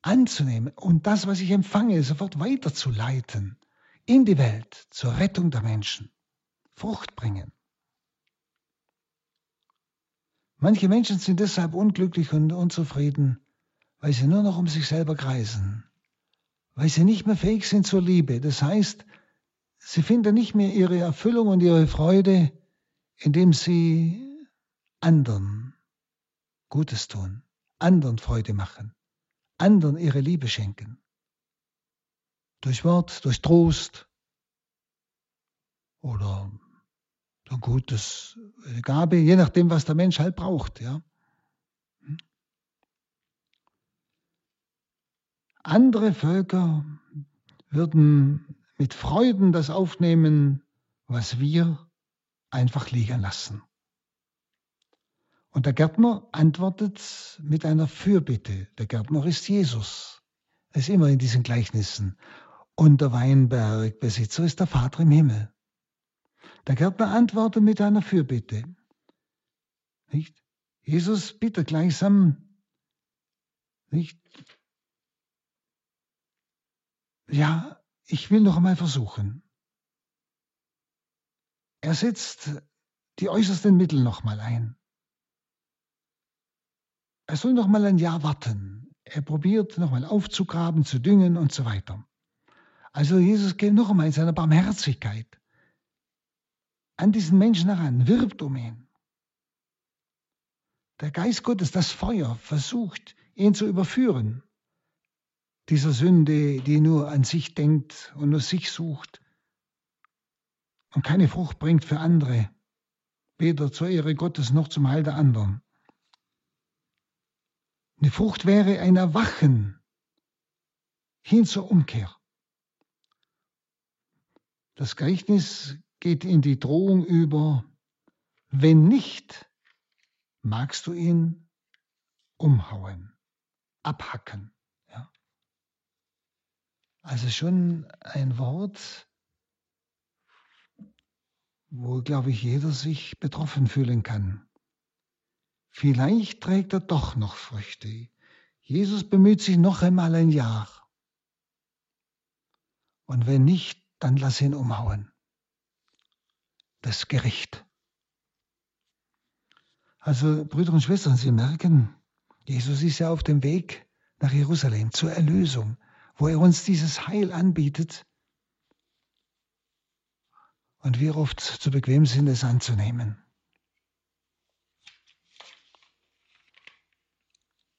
anzunehmen und das, was ich empfange, sofort weiterzuleiten in die Welt zur Rettung der Menschen. Frucht bringen. Manche Menschen sind deshalb unglücklich und unzufrieden, weil sie nur noch um sich selber kreisen, weil sie nicht mehr fähig sind zur Liebe. Das heißt, sie finden nicht mehr ihre Erfüllung und ihre Freude indem sie anderen Gutes tun, anderen Freude machen, anderen ihre Liebe schenken. Durch Wort, durch Trost oder durch Gutes Gabe, je nachdem, was der Mensch halt braucht. Ja. Hm? Andere Völker würden mit Freuden das aufnehmen, was wir einfach liegen lassen. Und der Gärtner antwortet mit einer Fürbitte. Der Gärtner ist Jesus. Er ist immer in diesen Gleichnissen. Und der Weinbergbesitzer ist der Vater im Himmel. Der Gärtner antwortet mit einer Fürbitte. Nicht? Jesus bittet gleichsam, nicht? Ja, ich will noch einmal versuchen. Er setzt die äußersten Mittel nochmal ein. Er soll noch mal ein Jahr warten. Er probiert nochmal aufzugraben, zu düngen und so weiter. Also Jesus geht noch einmal in seiner Barmherzigkeit an diesen Menschen heran, wirbt um ihn. Der Geist Gottes, das Feuer, versucht, ihn zu überführen. Dieser Sünde, die nur an sich denkt und nur sich sucht und keine Frucht bringt für andere, weder zur Ehre Gottes noch zum Heil der anderen. Eine Frucht wäre ein Erwachen hin zur Umkehr. Das Gleichnis geht in die Drohung über, wenn nicht, magst du ihn umhauen, abhacken. Ja. Also schon ein Wort, wo, glaube ich, jeder sich betroffen fühlen kann. Vielleicht trägt er doch noch Früchte. Jesus bemüht sich noch einmal ein Jahr. Und wenn nicht, dann lass ihn umhauen. Das Gericht. Also, Brüder und Schwestern, Sie merken, Jesus ist ja auf dem Weg nach Jerusalem zur Erlösung, wo er uns dieses Heil anbietet und wir oft zu bequem sind, es anzunehmen.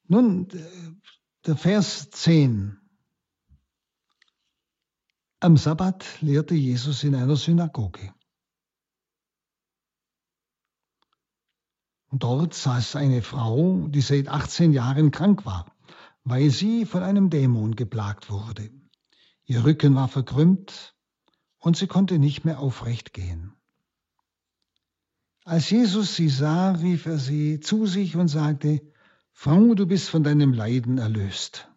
Nun, der Vers 10. Am Sabbat lehrte Jesus in einer Synagoge. Und dort saß eine Frau, die seit 18 Jahren krank war, weil sie von einem Dämon geplagt wurde. Ihr Rücken war verkrümmt und sie konnte nicht mehr aufrecht gehen. Als Jesus sie sah, rief er sie zu sich und sagte, Frau, du bist von deinem Leiden erlöst.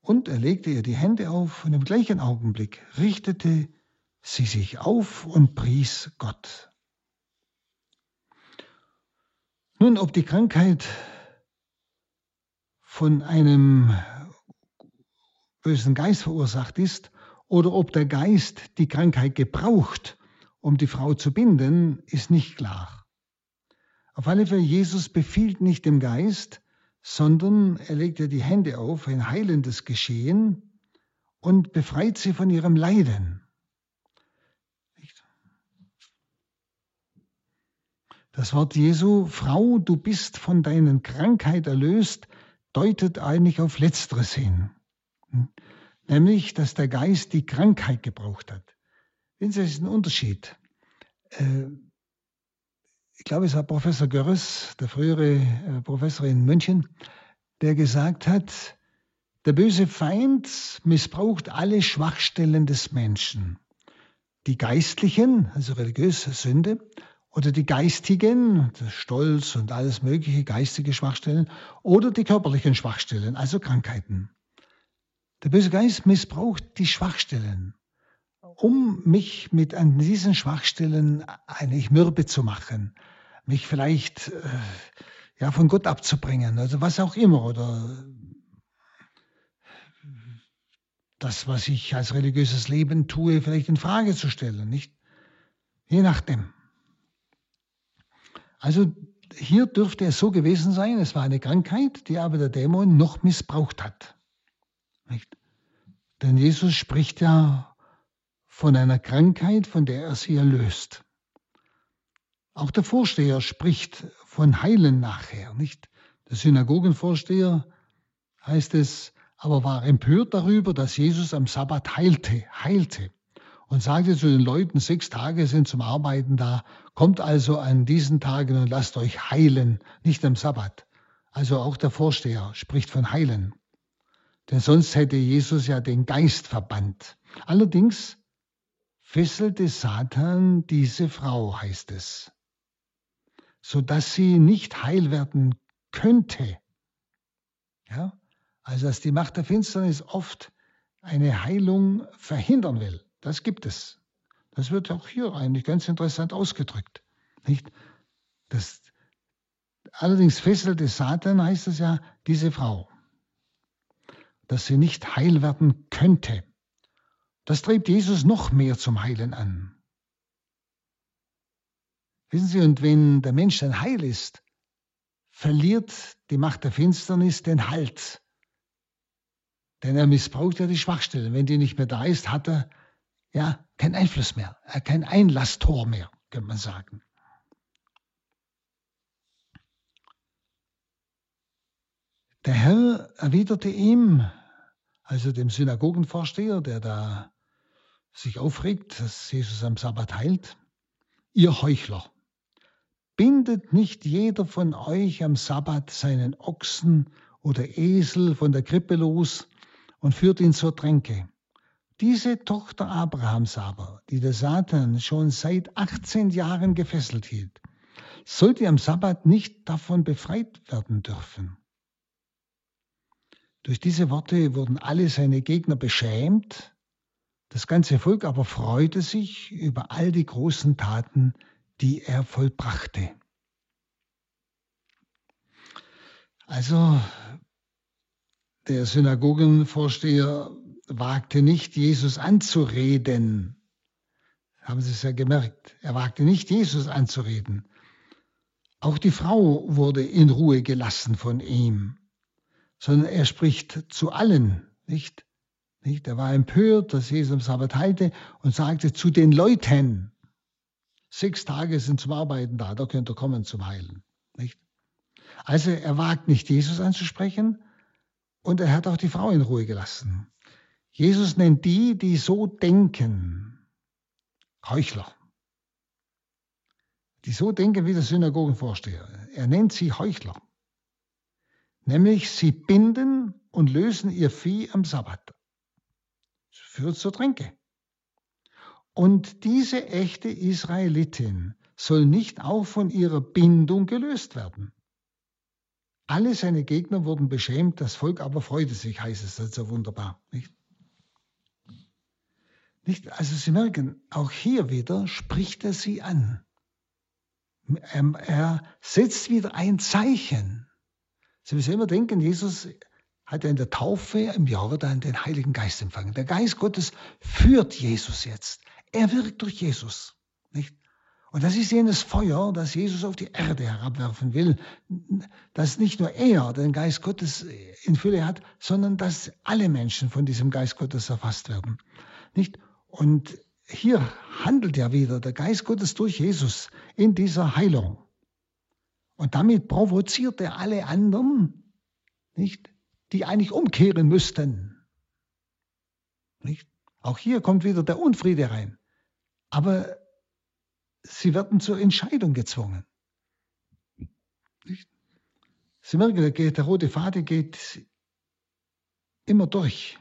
Und er legte ihr die Hände auf und im gleichen Augenblick richtete sie sich auf und pries Gott. Nun, ob die Krankheit von einem bösen Geist verursacht ist oder ob der Geist die Krankheit gebraucht, um die Frau zu binden, ist nicht klar. Auf alle Fälle, Jesus befiehlt nicht dem Geist, sondern er legt ihr die Hände auf, ein heilendes Geschehen und befreit sie von ihrem Leiden. Das Wort Jesu, Frau, du bist von deinen Krankheit erlöst, deutet eigentlich auf Letzteres hin. Nämlich, dass der Geist die Krankheit gebraucht hat. Wenn Sie, das ist ein Unterschied. Ich glaube, es war Professor Görres, der frühere äh, Professor in München, der gesagt hat, der böse Feind missbraucht alle Schwachstellen des Menschen. Die geistlichen, also religiöse Sünde, oder die geistigen, Stolz und alles mögliche, geistige Schwachstellen, oder die körperlichen Schwachstellen, also Krankheiten. Der böse Geist missbraucht die Schwachstellen, um mich mit an diesen Schwachstellen eigentlich mürbe zu machen, mich vielleicht äh, ja, von Gott abzubringen, also was auch immer, oder das, was ich als religiöses Leben tue, vielleicht in Frage zu stellen, nicht? Je nachdem. Also hier dürfte es so gewesen sein, es war eine Krankheit, die aber der Dämon noch missbraucht hat. Nicht? Denn Jesus spricht ja von einer Krankheit, von der er sie erlöst. Auch der Vorsteher spricht von Heilen nachher, nicht? Der Synagogenvorsteher heißt es, aber war empört darüber, dass Jesus am Sabbat heilte, heilte und sagte zu den Leuten, sechs Tage sind zum Arbeiten da, kommt also an diesen Tagen und lasst euch heilen, nicht am Sabbat. Also auch der Vorsteher spricht von heilen. Denn sonst hätte Jesus ja den Geist verbannt. Allerdings fesselte Satan diese Frau, heißt es, sodass sie nicht heil werden könnte. Ja? Also dass die Macht der Finsternis oft eine Heilung verhindern will. Das gibt es. Das wird auch hier eigentlich ganz interessant ausgedrückt. Nicht? Das, allerdings fesselte Satan, heißt es ja, diese Frau, dass sie nicht heil werden könnte. Das treibt Jesus noch mehr zum Heilen an. Wissen Sie, und wenn der Mensch dann heil ist, verliert die Macht der Finsternis den Halt. Denn er missbraucht ja die Schwachstellen. Wenn die nicht mehr da ist, hat er ja, kein Einfluss mehr, kein Einlasstor mehr, könnte man sagen. Der Herr erwiderte ihm, also dem Synagogenvorsteher, der da sich aufregt, dass Jesus am Sabbat heilt, ihr Heuchler, bindet nicht jeder von euch am Sabbat seinen Ochsen oder Esel von der Krippe los und führt ihn zur Tränke. Diese Tochter Abrahams aber, die der Satan schon seit 18 Jahren gefesselt hielt, sollte am Sabbat nicht davon befreit werden dürfen. Durch diese Worte wurden alle seine Gegner beschämt, das ganze Volk aber freute sich über all die großen Taten, die er vollbrachte. Also der Synagogenvorsteher wagte nicht, Jesus anzureden. Haben Sie es ja gemerkt. Er wagte nicht, Jesus anzureden. Auch die Frau wurde in Ruhe gelassen von ihm, sondern er spricht zu allen, nicht? Nicht? Er war empört, dass Jesus am Sabbat heilte und sagte zu den Leuten, sechs Tage sind zum Arbeiten da, da könnt ihr kommen zum Heilen. Nicht? Also er wagt nicht, Jesus anzusprechen und er hat auch die Frau in Ruhe gelassen. Jesus nennt die, die so denken, Heuchler. Die so denken wie der Synagogenvorsteher. Er nennt sie Heuchler. Nämlich sie binden und lösen ihr Vieh am Sabbat. Führt zur Tränke. Und diese echte Israelitin soll nicht auch von ihrer Bindung gelöst werden. Alle seine Gegner wurden beschämt, das Volk aber freute sich, heißt es, ist so wunderbar. Nicht? Nicht? Also Sie merken, auch hier wieder spricht er sie an. Er, er setzt wieder ein Zeichen. Sie müssen immer denken, Jesus hat er in der Taufe im Jordan den Heiligen Geist empfangen. Der Geist Gottes führt Jesus jetzt. Er wirkt durch Jesus. Nicht? Und das ist jenes Feuer, das Jesus auf die Erde herabwerfen will, dass nicht nur er den Geist Gottes in Fülle hat, sondern dass alle Menschen von diesem Geist Gottes erfasst werden. Nicht? Und hier handelt ja wieder der Geist Gottes durch Jesus in dieser Heilung. Und damit provoziert er alle anderen, nicht, die eigentlich umkehren müssten. Nicht? Auch hier kommt wieder der Unfriede rein. Aber sie werden zur Entscheidung gezwungen. Nicht? Sie merken, der rote Faden geht immer durch.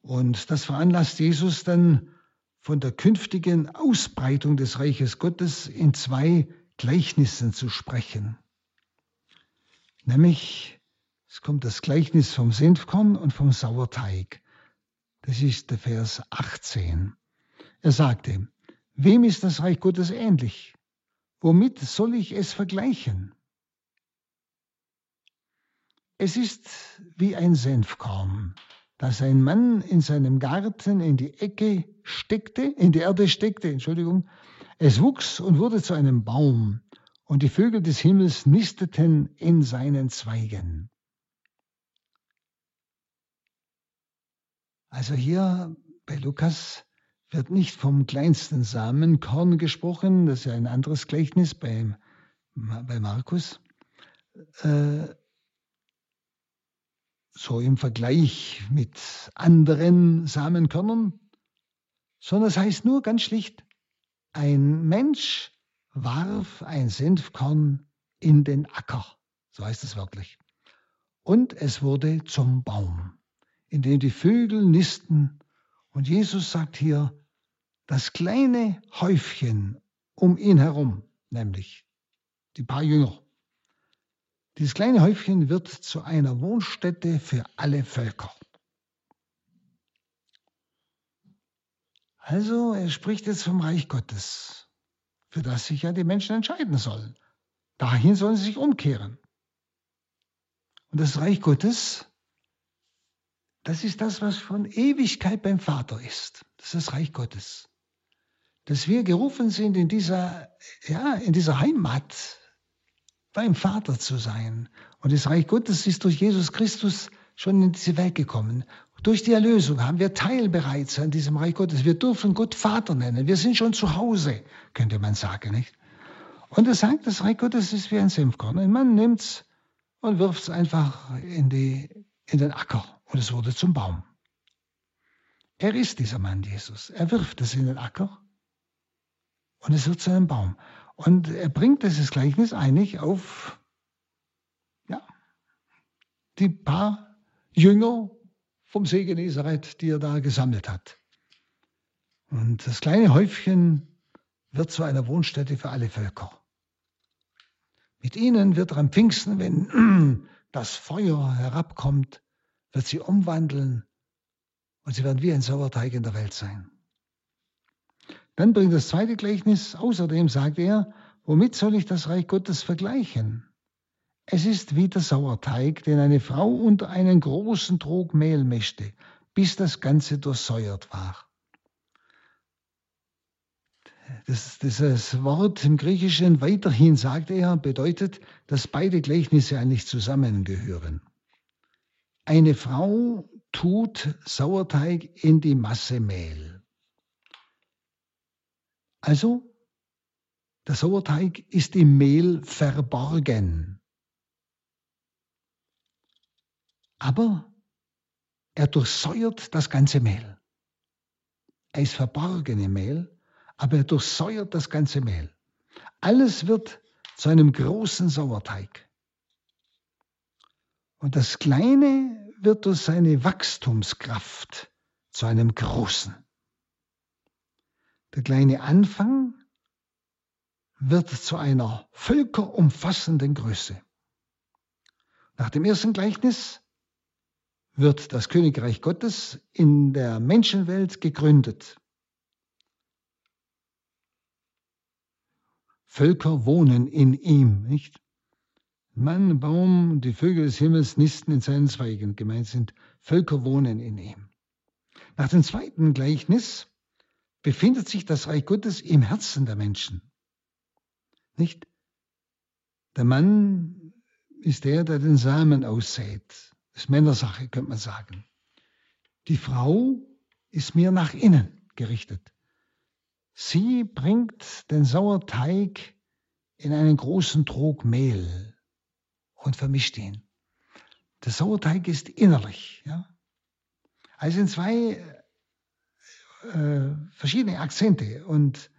Und das veranlasst Jesus dann von der künftigen Ausbreitung des Reiches Gottes in zwei Gleichnissen zu sprechen. Nämlich, es kommt das Gleichnis vom Senfkorn und vom Sauerteig. Das ist der Vers 18. Er sagte, wem ist das Reich Gottes ähnlich? Womit soll ich es vergleichen? Es ist wie ein Senfkorn, dass ein Mann in seinem Garten in die Ecke steckte, in die Erde steckte, Entschuldigung. Es wuchs und wurde zu einem Baum, und die Vögel des Himmels nisteten in seinen Zweigen. Also hier bei Lukas wird nicht vom kleinsten Samenkorn gesprochen, das ist ja ein anderes Gleichnis bei, bei Markus. Äh, so im Vergleich mit anderen Samenkörnern, sondern es heißt nur ganz schlicht, ein Mensch warf ein Senfkorn in den Acker, so heißt es wörtlich. Und es wurde zum Baum, in dem die Vögel nisten. Und Jesus sagt hier, das kleine Häufchen um ihn herum, nämlich die paar Jünger, dieses kleine Häufchen wird zu einer Wohnstätte für alle Völker. Also, er spricht jetzt vom Reich Gottes, für das sich ja die Menschen entscheiden sollen. Dahin sollen sie sich umkehren. Und das Reich Gottes, das ist das, was von Ewigkeit beim Vater ist. Das ist das Reich Gottes. Dass wir gerufen sind in dieser, ja, in dieser Heimat, beim Vater zu sein. Und das Reich Gottes ist durch Jesus Christus schon in diese Welt gekommen. Durch die Erlösung haben wir Teil bereits an diesem Reich Gottes. Wir dürfen Gott Vater nennen. Wir sind schon zu Hause, könnte man sagen, nicht? Und er sagt, das Reich Gottes ist wie ein Senfkorn. Ein Mann nimmt es und wirft es einfach in, die, in den Acker und es wurde zum Baum. Er ist dieser Mann, Jesus. Er wirft es in den Acker und es wird zu einem Baum. Und er bringt dieses Gleichnis eigentlich auf ja, die paar Jünger vom See Genezareth, die er da gesammelt hat. Und das kleine Häufchen wird zu einer Wohnstätte für alle Völker. Mit ihnen wird er am Pfingsten, wenn das Feuer herabkommt, wird sie umwandeln und sie werden wie ein Sauerteig in der Welt sein. Dann bringt das zweite Gleichnis, außerdem sagt er, womit soll ich das Reich Gottes vergleichen? Es ist wie der Sauerteig, den eine Frau unter einen großen Trog Mehl mischte, bis das Ganze durchsäuert war. Das, dieses Wort im Griechischen weiterhin, sagt er, bedeutet, dass beide Gleichnisse eigentlich zusammengehören. Eine Frau tut Sauerteig in die Masse Mehl. Also, der Sauerteig ist im Mehl verborgen. Aber er durchsäuert das ganze Mehl. Er ist verborgen im Mehl, aber er durchsäuert das ganze Mehl. Alles wird zu einem großen Sauerteig. Und das Kleine wird durch seine Wachstumskraft zu einem großen. Der kleine Anfang wird zu einer völkerumfassenden Größe. Nach dem ersten Gleichnis wird das Königreich Gottes in der Menschenwelt gegründet. Völker wohnen in ihm, nicht? Mann, Baum die Vögel des Himmels nisten in seinen Zweigen. Gemeint sind Völker wohnen in ihm. Nach dem zweiten Gleichnis befindet sich das Reich Gottes im Herzen der Menschen. Nicht? Der Mann ist der, der den Samen aussät. Ist Männersache, könnte man sagen. Die Frau ist mir nach innen gerichtet. Sie bringt den Sauerteig in einen großen Trog Mehl und vermischt ihn. Der Sauerteig ist innerlich. Ja? Also sind zwei äh, verschiedene Akzente und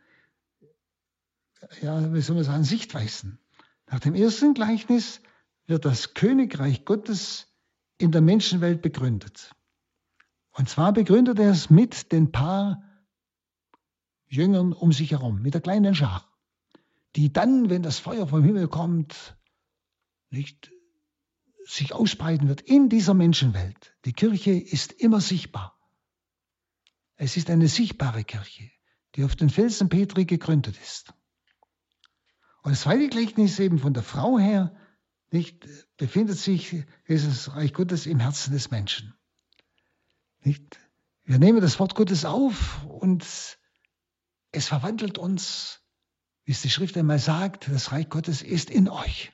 ja, wie soll man sagen, Sichtweisen. Nach dem ersten Gleichnis wird das Königreich Gottes in der Menschenwelt begründet. Und zwar begründet er es mit den paar Jüngern um sich herum, mit der kleinen Schar, die dann, wenn das Feuer vom Himmel kommt, nicht sich ausbreiten wird in dieser Menschenwelt. Die Kirche ist immer sichtbar. Es ist eine sichtbare Kirche, die auf den Felsen Petri gegründet ist. Und das zweite Gleichnis eben von der Frau her, nicht, befindet sich dieses Reich Gottes im Herzen des Menschen. Nicht? Wir nehmen das Wort Gottes auf und es verwandelt uns, wie es die Schrift einmal sagt, das Reich Gottes ist in euch.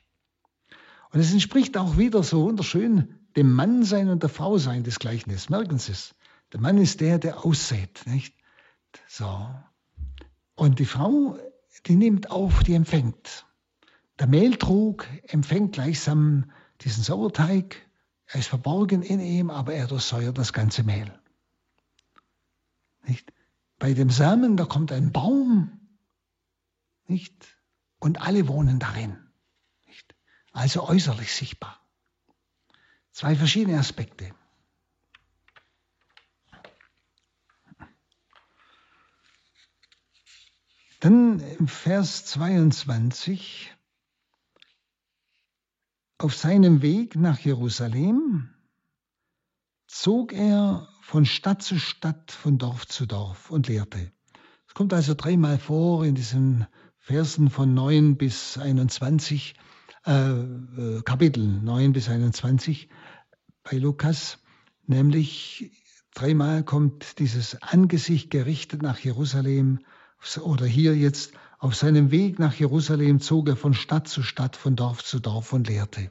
Und es entspricht auch wieder so wunderschön dem Mannsein und der Frau sein des Gleichnisses. Merken Sie es. Der Mann ist der, der aussät, nicht? So. Und die Frau, die nimmt auf, die empfängt. Der Mehltrug empfängt gleichsam diesen Sauerteig. Er ist verborgen in ihm, aber er durchsäuert das ganze Mehl. Nicht? Bei dem Samen, da kommt ein Baum, nicht? Und alle wohnen darin also äußerlich sichtbar. Zwei verschiedene Aspekte. Dann im Vers 22, auf seinem Weg nach Jerusalem zog er von Stadt zu Stadt, von Dorf zu Dorf und lehrte. Es kommt also dreimal vor in diesen Versen von 9 bis 21 äh, äh, Kapitel 9 bis 21 bei Lukas, nämlich dreimal kommt dieses Angesicht gerichtet nach Jerusalem oder hier jetzt auf seinem Weg nach Jerusalem zog er von Stadt zu Stadt, von Dorf zu Dorf und lehrte.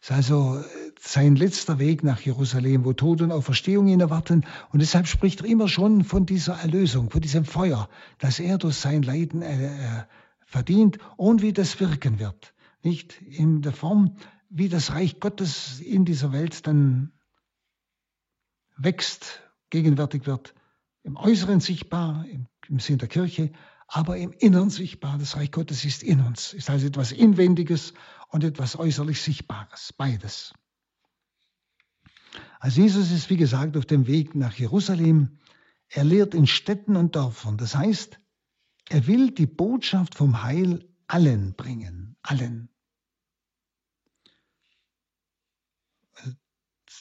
Das ist also äh, sein letzter Weg nach Jerusalem, wo Tod und Auferstehung ihn erwarten. Und deshalb spricht er immer schon von dieser Erlösung, von diesem Feuer, das er durch sein Leiden äh, verdient und wie das wirken wird nicht in der Form, wie das Reich Gottes in dieser Welt dann wächst, gegenwärtig wird, im Äußeren sichtbar, im, im Sinn der Kirche, aber im Inneren sichtbar. Das Reich Gottes ist in uns, ist also etwas Inwendiges und etwas äußerlich Sichtbares, beides. Also Jesus ist, wie gesagt, auf dem Weg nach Jerusalem. Er lehrt in Städten und Dörfern. Das heißt, er will die Botschaft vom Heil allen bringen, allen.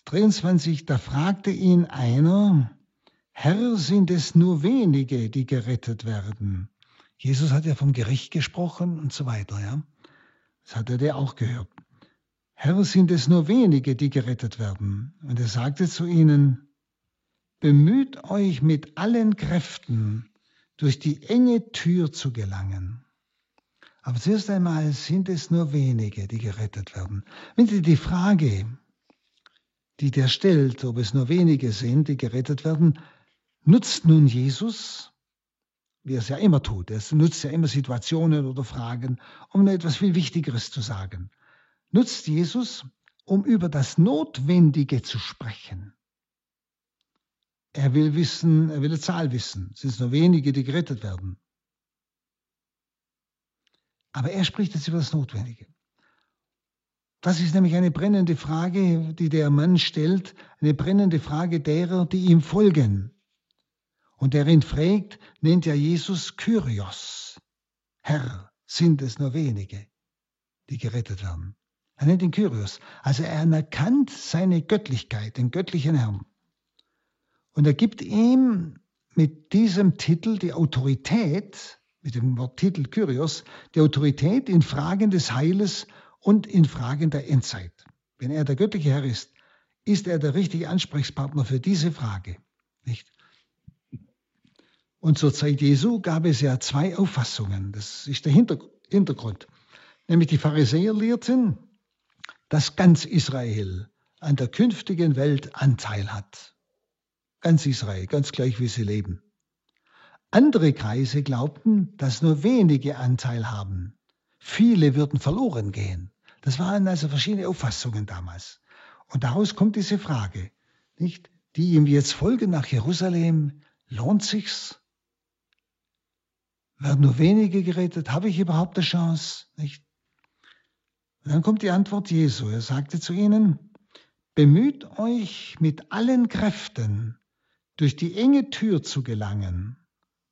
23, da fragte ihn einer, Herr, sind es nur wenige, die gerettet werden? Jesus hat ja vom Gericht gesprochen und so weiter, ja. Das hat er der auch gehört. Herr, sind es nur wenige, die gerettet werden? Und er sagte zu ihnen, bemüht euch mit allen Kräften, durch die enge Tür zu gelangen. Aber zuerst einmal sind es nur wenige, die gerettet werden. Wenn Sie die Frage, die der stellt, ob es nur wenige sind, die gerettet werden, nutzt nun Jesus, wie er es ja immer tut, er nutzt ja immer Situationen oder Fragen, um etwas viel Wichtigeres zu sagen, nutzt Jesus, um über das Notwendige zu sprechen. Er will wissen, er will eine Zahl wissen. Es sind nur wenige, die gerettet werden. Aber er spricht jetzt über das Notwendige. Das ist nämlich eine brennende Frage, die der Mann stellt, eine brennende Frage derer, die ihm folgen. Und der ihn fragt, nennt ja Jesus Kyrios, Herr, sind es nur wenige, die gerettet werden. Er nennt ihn Kyrios. Also er anerkannt seine Göttlichkeit, den göttlichen Herrn. Und er gibt ihm mit diesem Titel die Autorität, mit dem Wort Titel Kyrios, die Autorität in Fragen des Heiles und in Fragen der Endzeit. Wenn er der göttliche Herr ist, ist er der richtige Ansprechpartner für diese Frage. Nicht? Und zur Zeit Jesu gab es ja zwei Auffassungen. Das ist der Hintergrund. Nämlich die Pharisäer lehrten, dass ganz Israel an der künftigen Welt Anteil hat. Ganz Israel, ganz gleich wie sie leben. Andere Kreise glaubten, dass nur wenige Anteil haben. Viele würden verloren gehen. Das waren also verschiedene Auffassungen damals. Und daraus kommt diese Frage, nicht? Die ihm jetzt folgen nach Jerusalem, lohnt sich's? Werden nur wenige gerettet? Habe ich überhaupt eine Chance? Nicht? Und dann kommt die Antwort Jesu. Er sagte zu ihnen, bemüht euch mit allen Kräften, durch die enge Tür zu gelangen.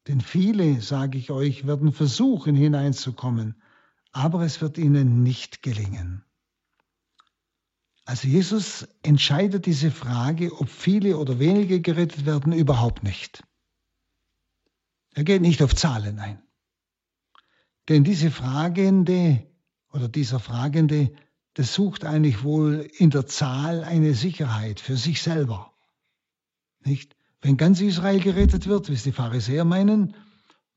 Denn viele, sage ich euch, werden versuchen hineinzukommen, aber es wird ihnen nicht gelingen. Also Jesus entscheidet diese Frage, ob viele oder wenige gerettet werden, überhaupt nicht. Er geht nicht auf Zahlen ein. Denn diese Fragende oder dieser Fragende, der sucht eigentlich wohl in der Zahl eine Sicherheit für sich selber. Nicht? Wenn ganz Israel gerettet wird, wie es die Pharisäer meinen,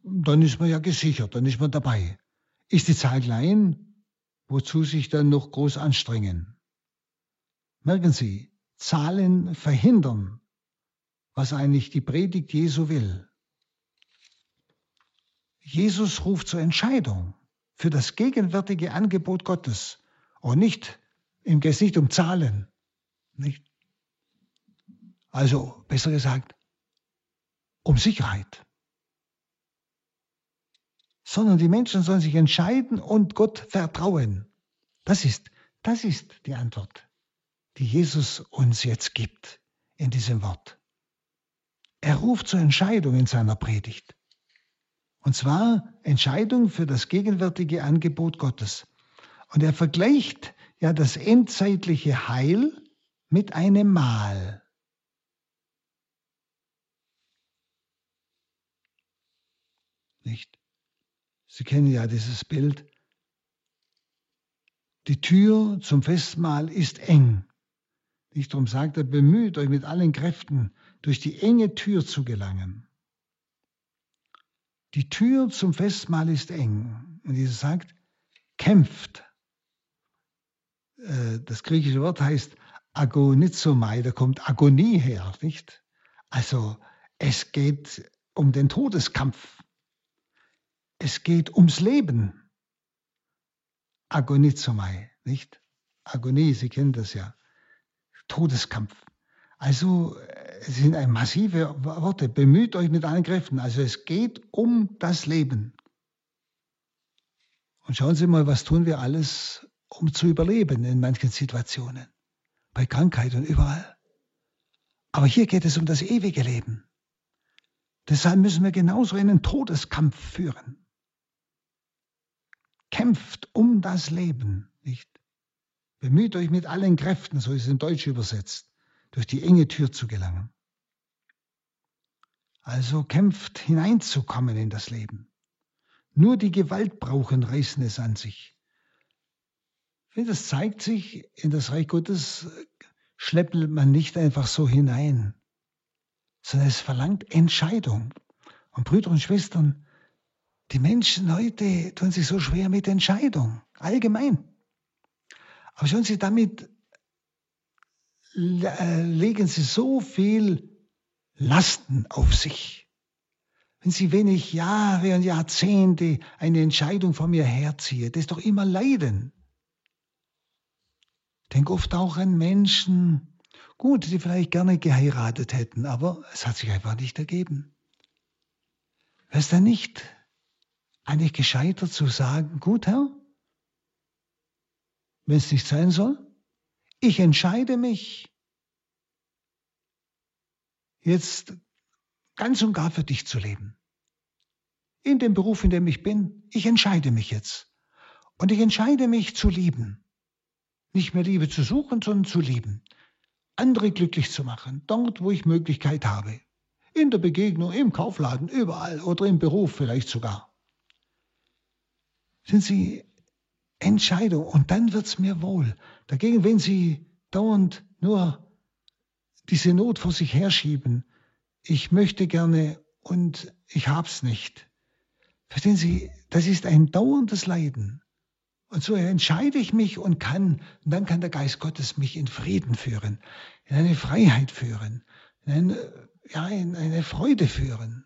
dann ist man ja gesichert, dann ist man dabei. Ist die Zahl klein, wozu sich dann noch groß anstrengen? Merken Sie, Zahlen verhindern, was eigentlich die Predigt Jesu will. Jesus ruft zur Entscheidung für das gegenwärtige Angebot Gottes und nicht, im geht nicht um Zahlen. Nicht? Also, besser gesagt, um Sicherheit. Sondern die Menschen sollen sich entscheiden und Gott vertrauen. Das ist, das ist die Antwort, die Jesus uns jetzt gibt in diesem Wort. Er ruft zur Entscheidung in seiner Predigt. Und zwar Entscheidung für das gegenwärtige Angebot Gottes. Und er vergleicht ja das endzeitliche Heil mit einem Mahl. Nicht? Sie kennen ja dieses Bild. Die Tür zum Festmahl ist eng. Nicht darum sagt er, bemüht euch mit allen Kräften, durch die enge Tür zu gelangen. Die Tür zum Festmahl ist eng. Und Jesus sagt, kämpft. Äh, das griechische Wort heißt agonizomai, da kommt Agonie her, nicht? Also es geht um den Todeskampf. Es geht ums Leben. Agonizomai, nicht? Agonie, Sie kennen das ja. Todeskampf. Also es sind massive Worte. Bemüht euch mit allen Kräften. Also es geht um das Leben. Und schauen Sie mal, was tun wir alles, um zu überleben in manchen Situationen. Bei Krankheit und überall. Aber hier geht es um das ewige Leben. Deshalb müssen wir genauso einen Todeskampf führen. Kämpft um das Leben, nicht? Bemüht euch mit allen Kräften, so ist es in Deutsch übersetzt durch die enge Tür zu gelangen. Also kämpft hineinzukommen in das Leben. Nur die Gewaltbrauchen reißen es an sich. Das zeigt sich, in das Reich Gottes schleppt man nicht einfach so hinein, sondern es verlangt Entscheidung. Und Brüder und Schwestern, die Menschen heute tun sich so schwer mit Entscheidung, allgemein. Aber schauen Sie, damit äh, legen sie so viel Lasten auf sich. Wenn sie wenig Jahre und Jahrzehnte eine Entscheidung von mir herziehe, das ist doch immer Leiden. Denk oft auch an Menschen, gut, die vielleicht gerne geheiratet hätten, aber es hat sich einfach nicht ergeben. Wäre es dann nicht eigentlich gescheiter zu sagen, gut, Herr, wenn es nicht sein soll, ich entscheide mich jetzt ganz und gar für dich zu leben. in dem Beruf, in dem ich bin. Ich entscheide mich jetzt. Und ich entscheide mich zu lieben. Nicht mehr Liebe zu suchen, sondern zu lieben. Andere glücklich zu machen, dort, wo ich Möglichkeit habe. In der Begegnung, im Kaufladen, überall oder im Beruf vielleicht sogar. Sind Sie Entscheidung und dann wird's mir wohl. Dagegen, wenn Sie dauernd nur diese Not vor sich herschieben, ich möchte gerne und ich hab's nicht. Verstehen Sie, das ist ein dauerndes Leiden. Und so entscheide ich mich und kann, und dann kann der Geist Gottes mich in Frieden führen, in eine Freiheit führen, in eine, ja, in eine Freude führen.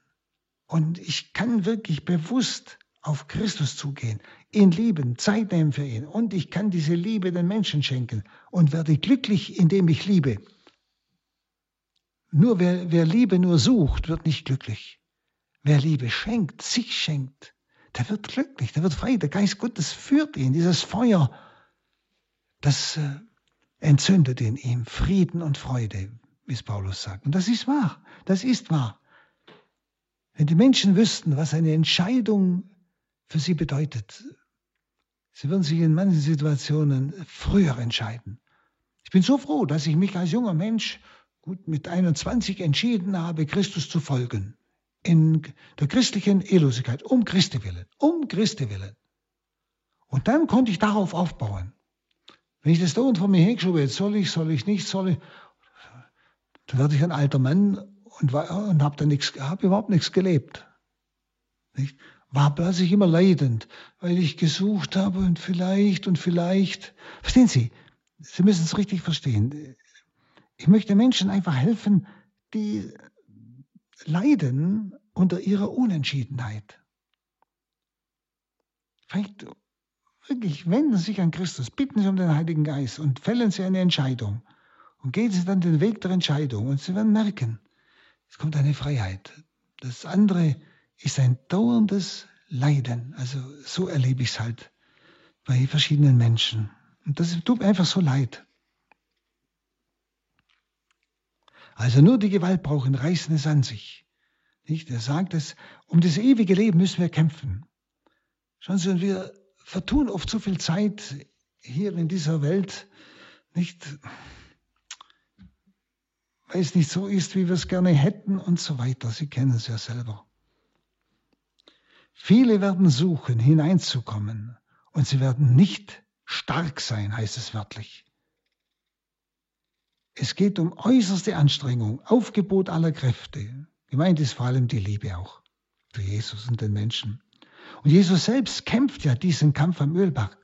Und ich kann wirklich bewusst auf Christus zugehen, ihn lieben, Zeit nehmen für ihn. Und ich kann diese Liebe den Menschen schenken und werde glücklich, indem ich liebe. Nur wer, wer Liebe nur sucht, wird nicht glücklich. Wer Liebe schenkt, sich schenkt, der wird glücklich, der wird frei. Der Geist Gottes führt ihn, dieses Feuer, das äh, entzündet in ihm Frieden und Freude, wie es Paulus sagt. Und das ist wahr, das ist wahr. Wenn die Menschen wüssten, was eine Entscheidung für sie bedeutet, sie würden sich in manchen Situationen früher entscheiden. Ich bin so froh, dass ich mich als junger Mensch gut mit 21 entschieden habe, Christus zu folgen in der christlichen Ehelosigkeit, um Christi willen, um Christi willen. Und dann konnte ich darauf aufbauen. Wenn ich das da unten vor mir hergeschoben jetzt soll ich, soll ich nicht, soll ich, dann werde ich ein alter Mann und, und habe dann nichts, habe überhaupt nichts gelebt. Nicht? War plötzlich immer leidend, weil ich gesucht habe und vielleicht und vielleicht. Verstehen Sie? Sie müssen es richtig verstehen. Ich möchte Menschen einfach helfen, die leiden unter ihrer Unentschiedenheit. Vielleicht wirklich wenden Sie sich an Christus, bitten Sie um den Heiligen Geist und fällen Sie eine Entscheidung. Und gehen Sie dann den Weg der Entscheidung und Sie werden merken, es kommt eine Freiheit. Das andere ist ein dauerndes Leiden. Also so erlebe ich es halt bei verschiedenen Menschen. Und das tut mir einfach so leid. Also nur die Gewalt brauchen, reißen es an sich. Nicht? Er sagt es, um das ewige Leben müssen wir kämpfen. Schauen Sie, wir vertun oft so viel Zeit hier in dieser Welt, nicht, weil es nicht so ist, wie wir es gerne hätten und so weiter. Sie kennen es ja selber. Viele werden suchen, hineinzukommen, und sie werden nicht stark sein, heißt es wörtlich. Es geht um äußerste Anstrengung, Aufgebot aller Kräfte. Gemeint ist vor allem die Liebe auch für Jesus und den Menschen. Und Jesus selbst kämpft ja diesen Kampf am Ölberg.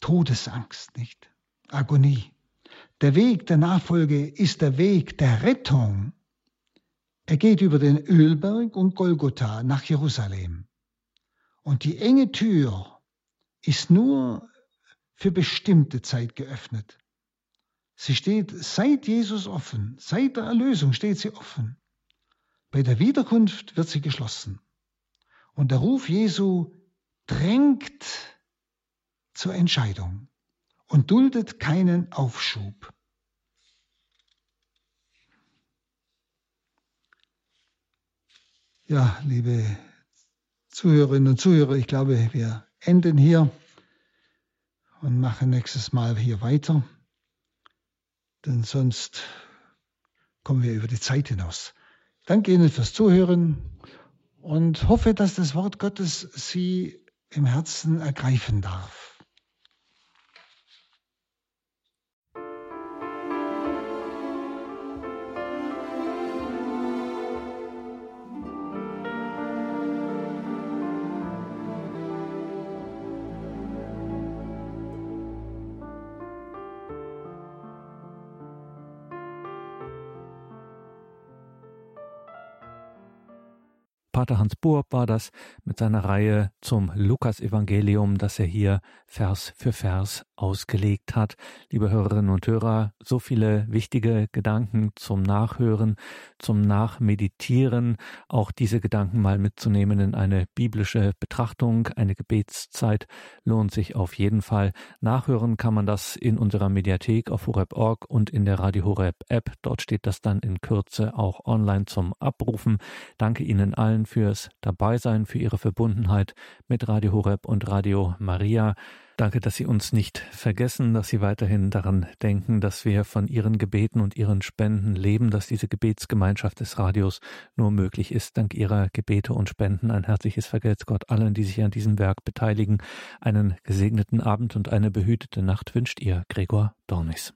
Todesangst, nicht? Agonie. Der Weg der Nachfolge ist der Weg der Rettung. Er geht über den Ölberg und Golgotha nach Jerusalem. Und die enge Tür ist nur für bestimmte Zeit geöffnet. Sie steht seit Jesus offen, seit der Erlösung steht sie offen. Bei der Wiederkunft wird sie geschlossen. Und der Ruf Jesu drängt zur Entscheidung und duldet keinen Aufschub. Ja, liebe Zuhörerinnen und Zuhörer, ich glaube, wir enden hier und machen nächstes Mal hier weiter denn sonst kommen wir über die Zeit hinaus. Danke Ihnen fürs Zuhören und hoffe, dass das Wort Gottes Sie im Herzen ergreifen darf. Pater Hans Burb war das mit seiner Reihe zum Lukas-Evangelium, das er hier Vers für Vers ausgelegt hat. Liebe Hörerinnen und Hörer, so viele wichtige Gedanken zum Nachhören, zum Nachmeditieren, auch diese Gedanken mal mitzunehmen in eine biblische Betrachtung, eine Gebetszeit lohnt sich auf jeden Fall. Nachhören kann man das in unserer Mediathek auf horeb.org und in der Radio Horeb App. Dort steht das dann in Kürze auch online zum Abrufen. Danke Ihnen allen fürs Dabeisein, für Ihre Verbundenheit mit Radio Horeb und Radio Maria. Danke, dass Sie uns nicht vergessen, dass Sie weiterhin daran denken, dass wir von Ihren Gebeten und Ihren Spenden leben, dass diese Gebetsgemeinschaft des Radios nur möglich ist, dank Ihrer Gebete und Spenden. Ein herzliches Vergelt's Gott allen, die sich an diesem Werk beteiligen. Einen gesegneten Abend und eine behütete Nacht wünscht Ihr Gregor Dornis.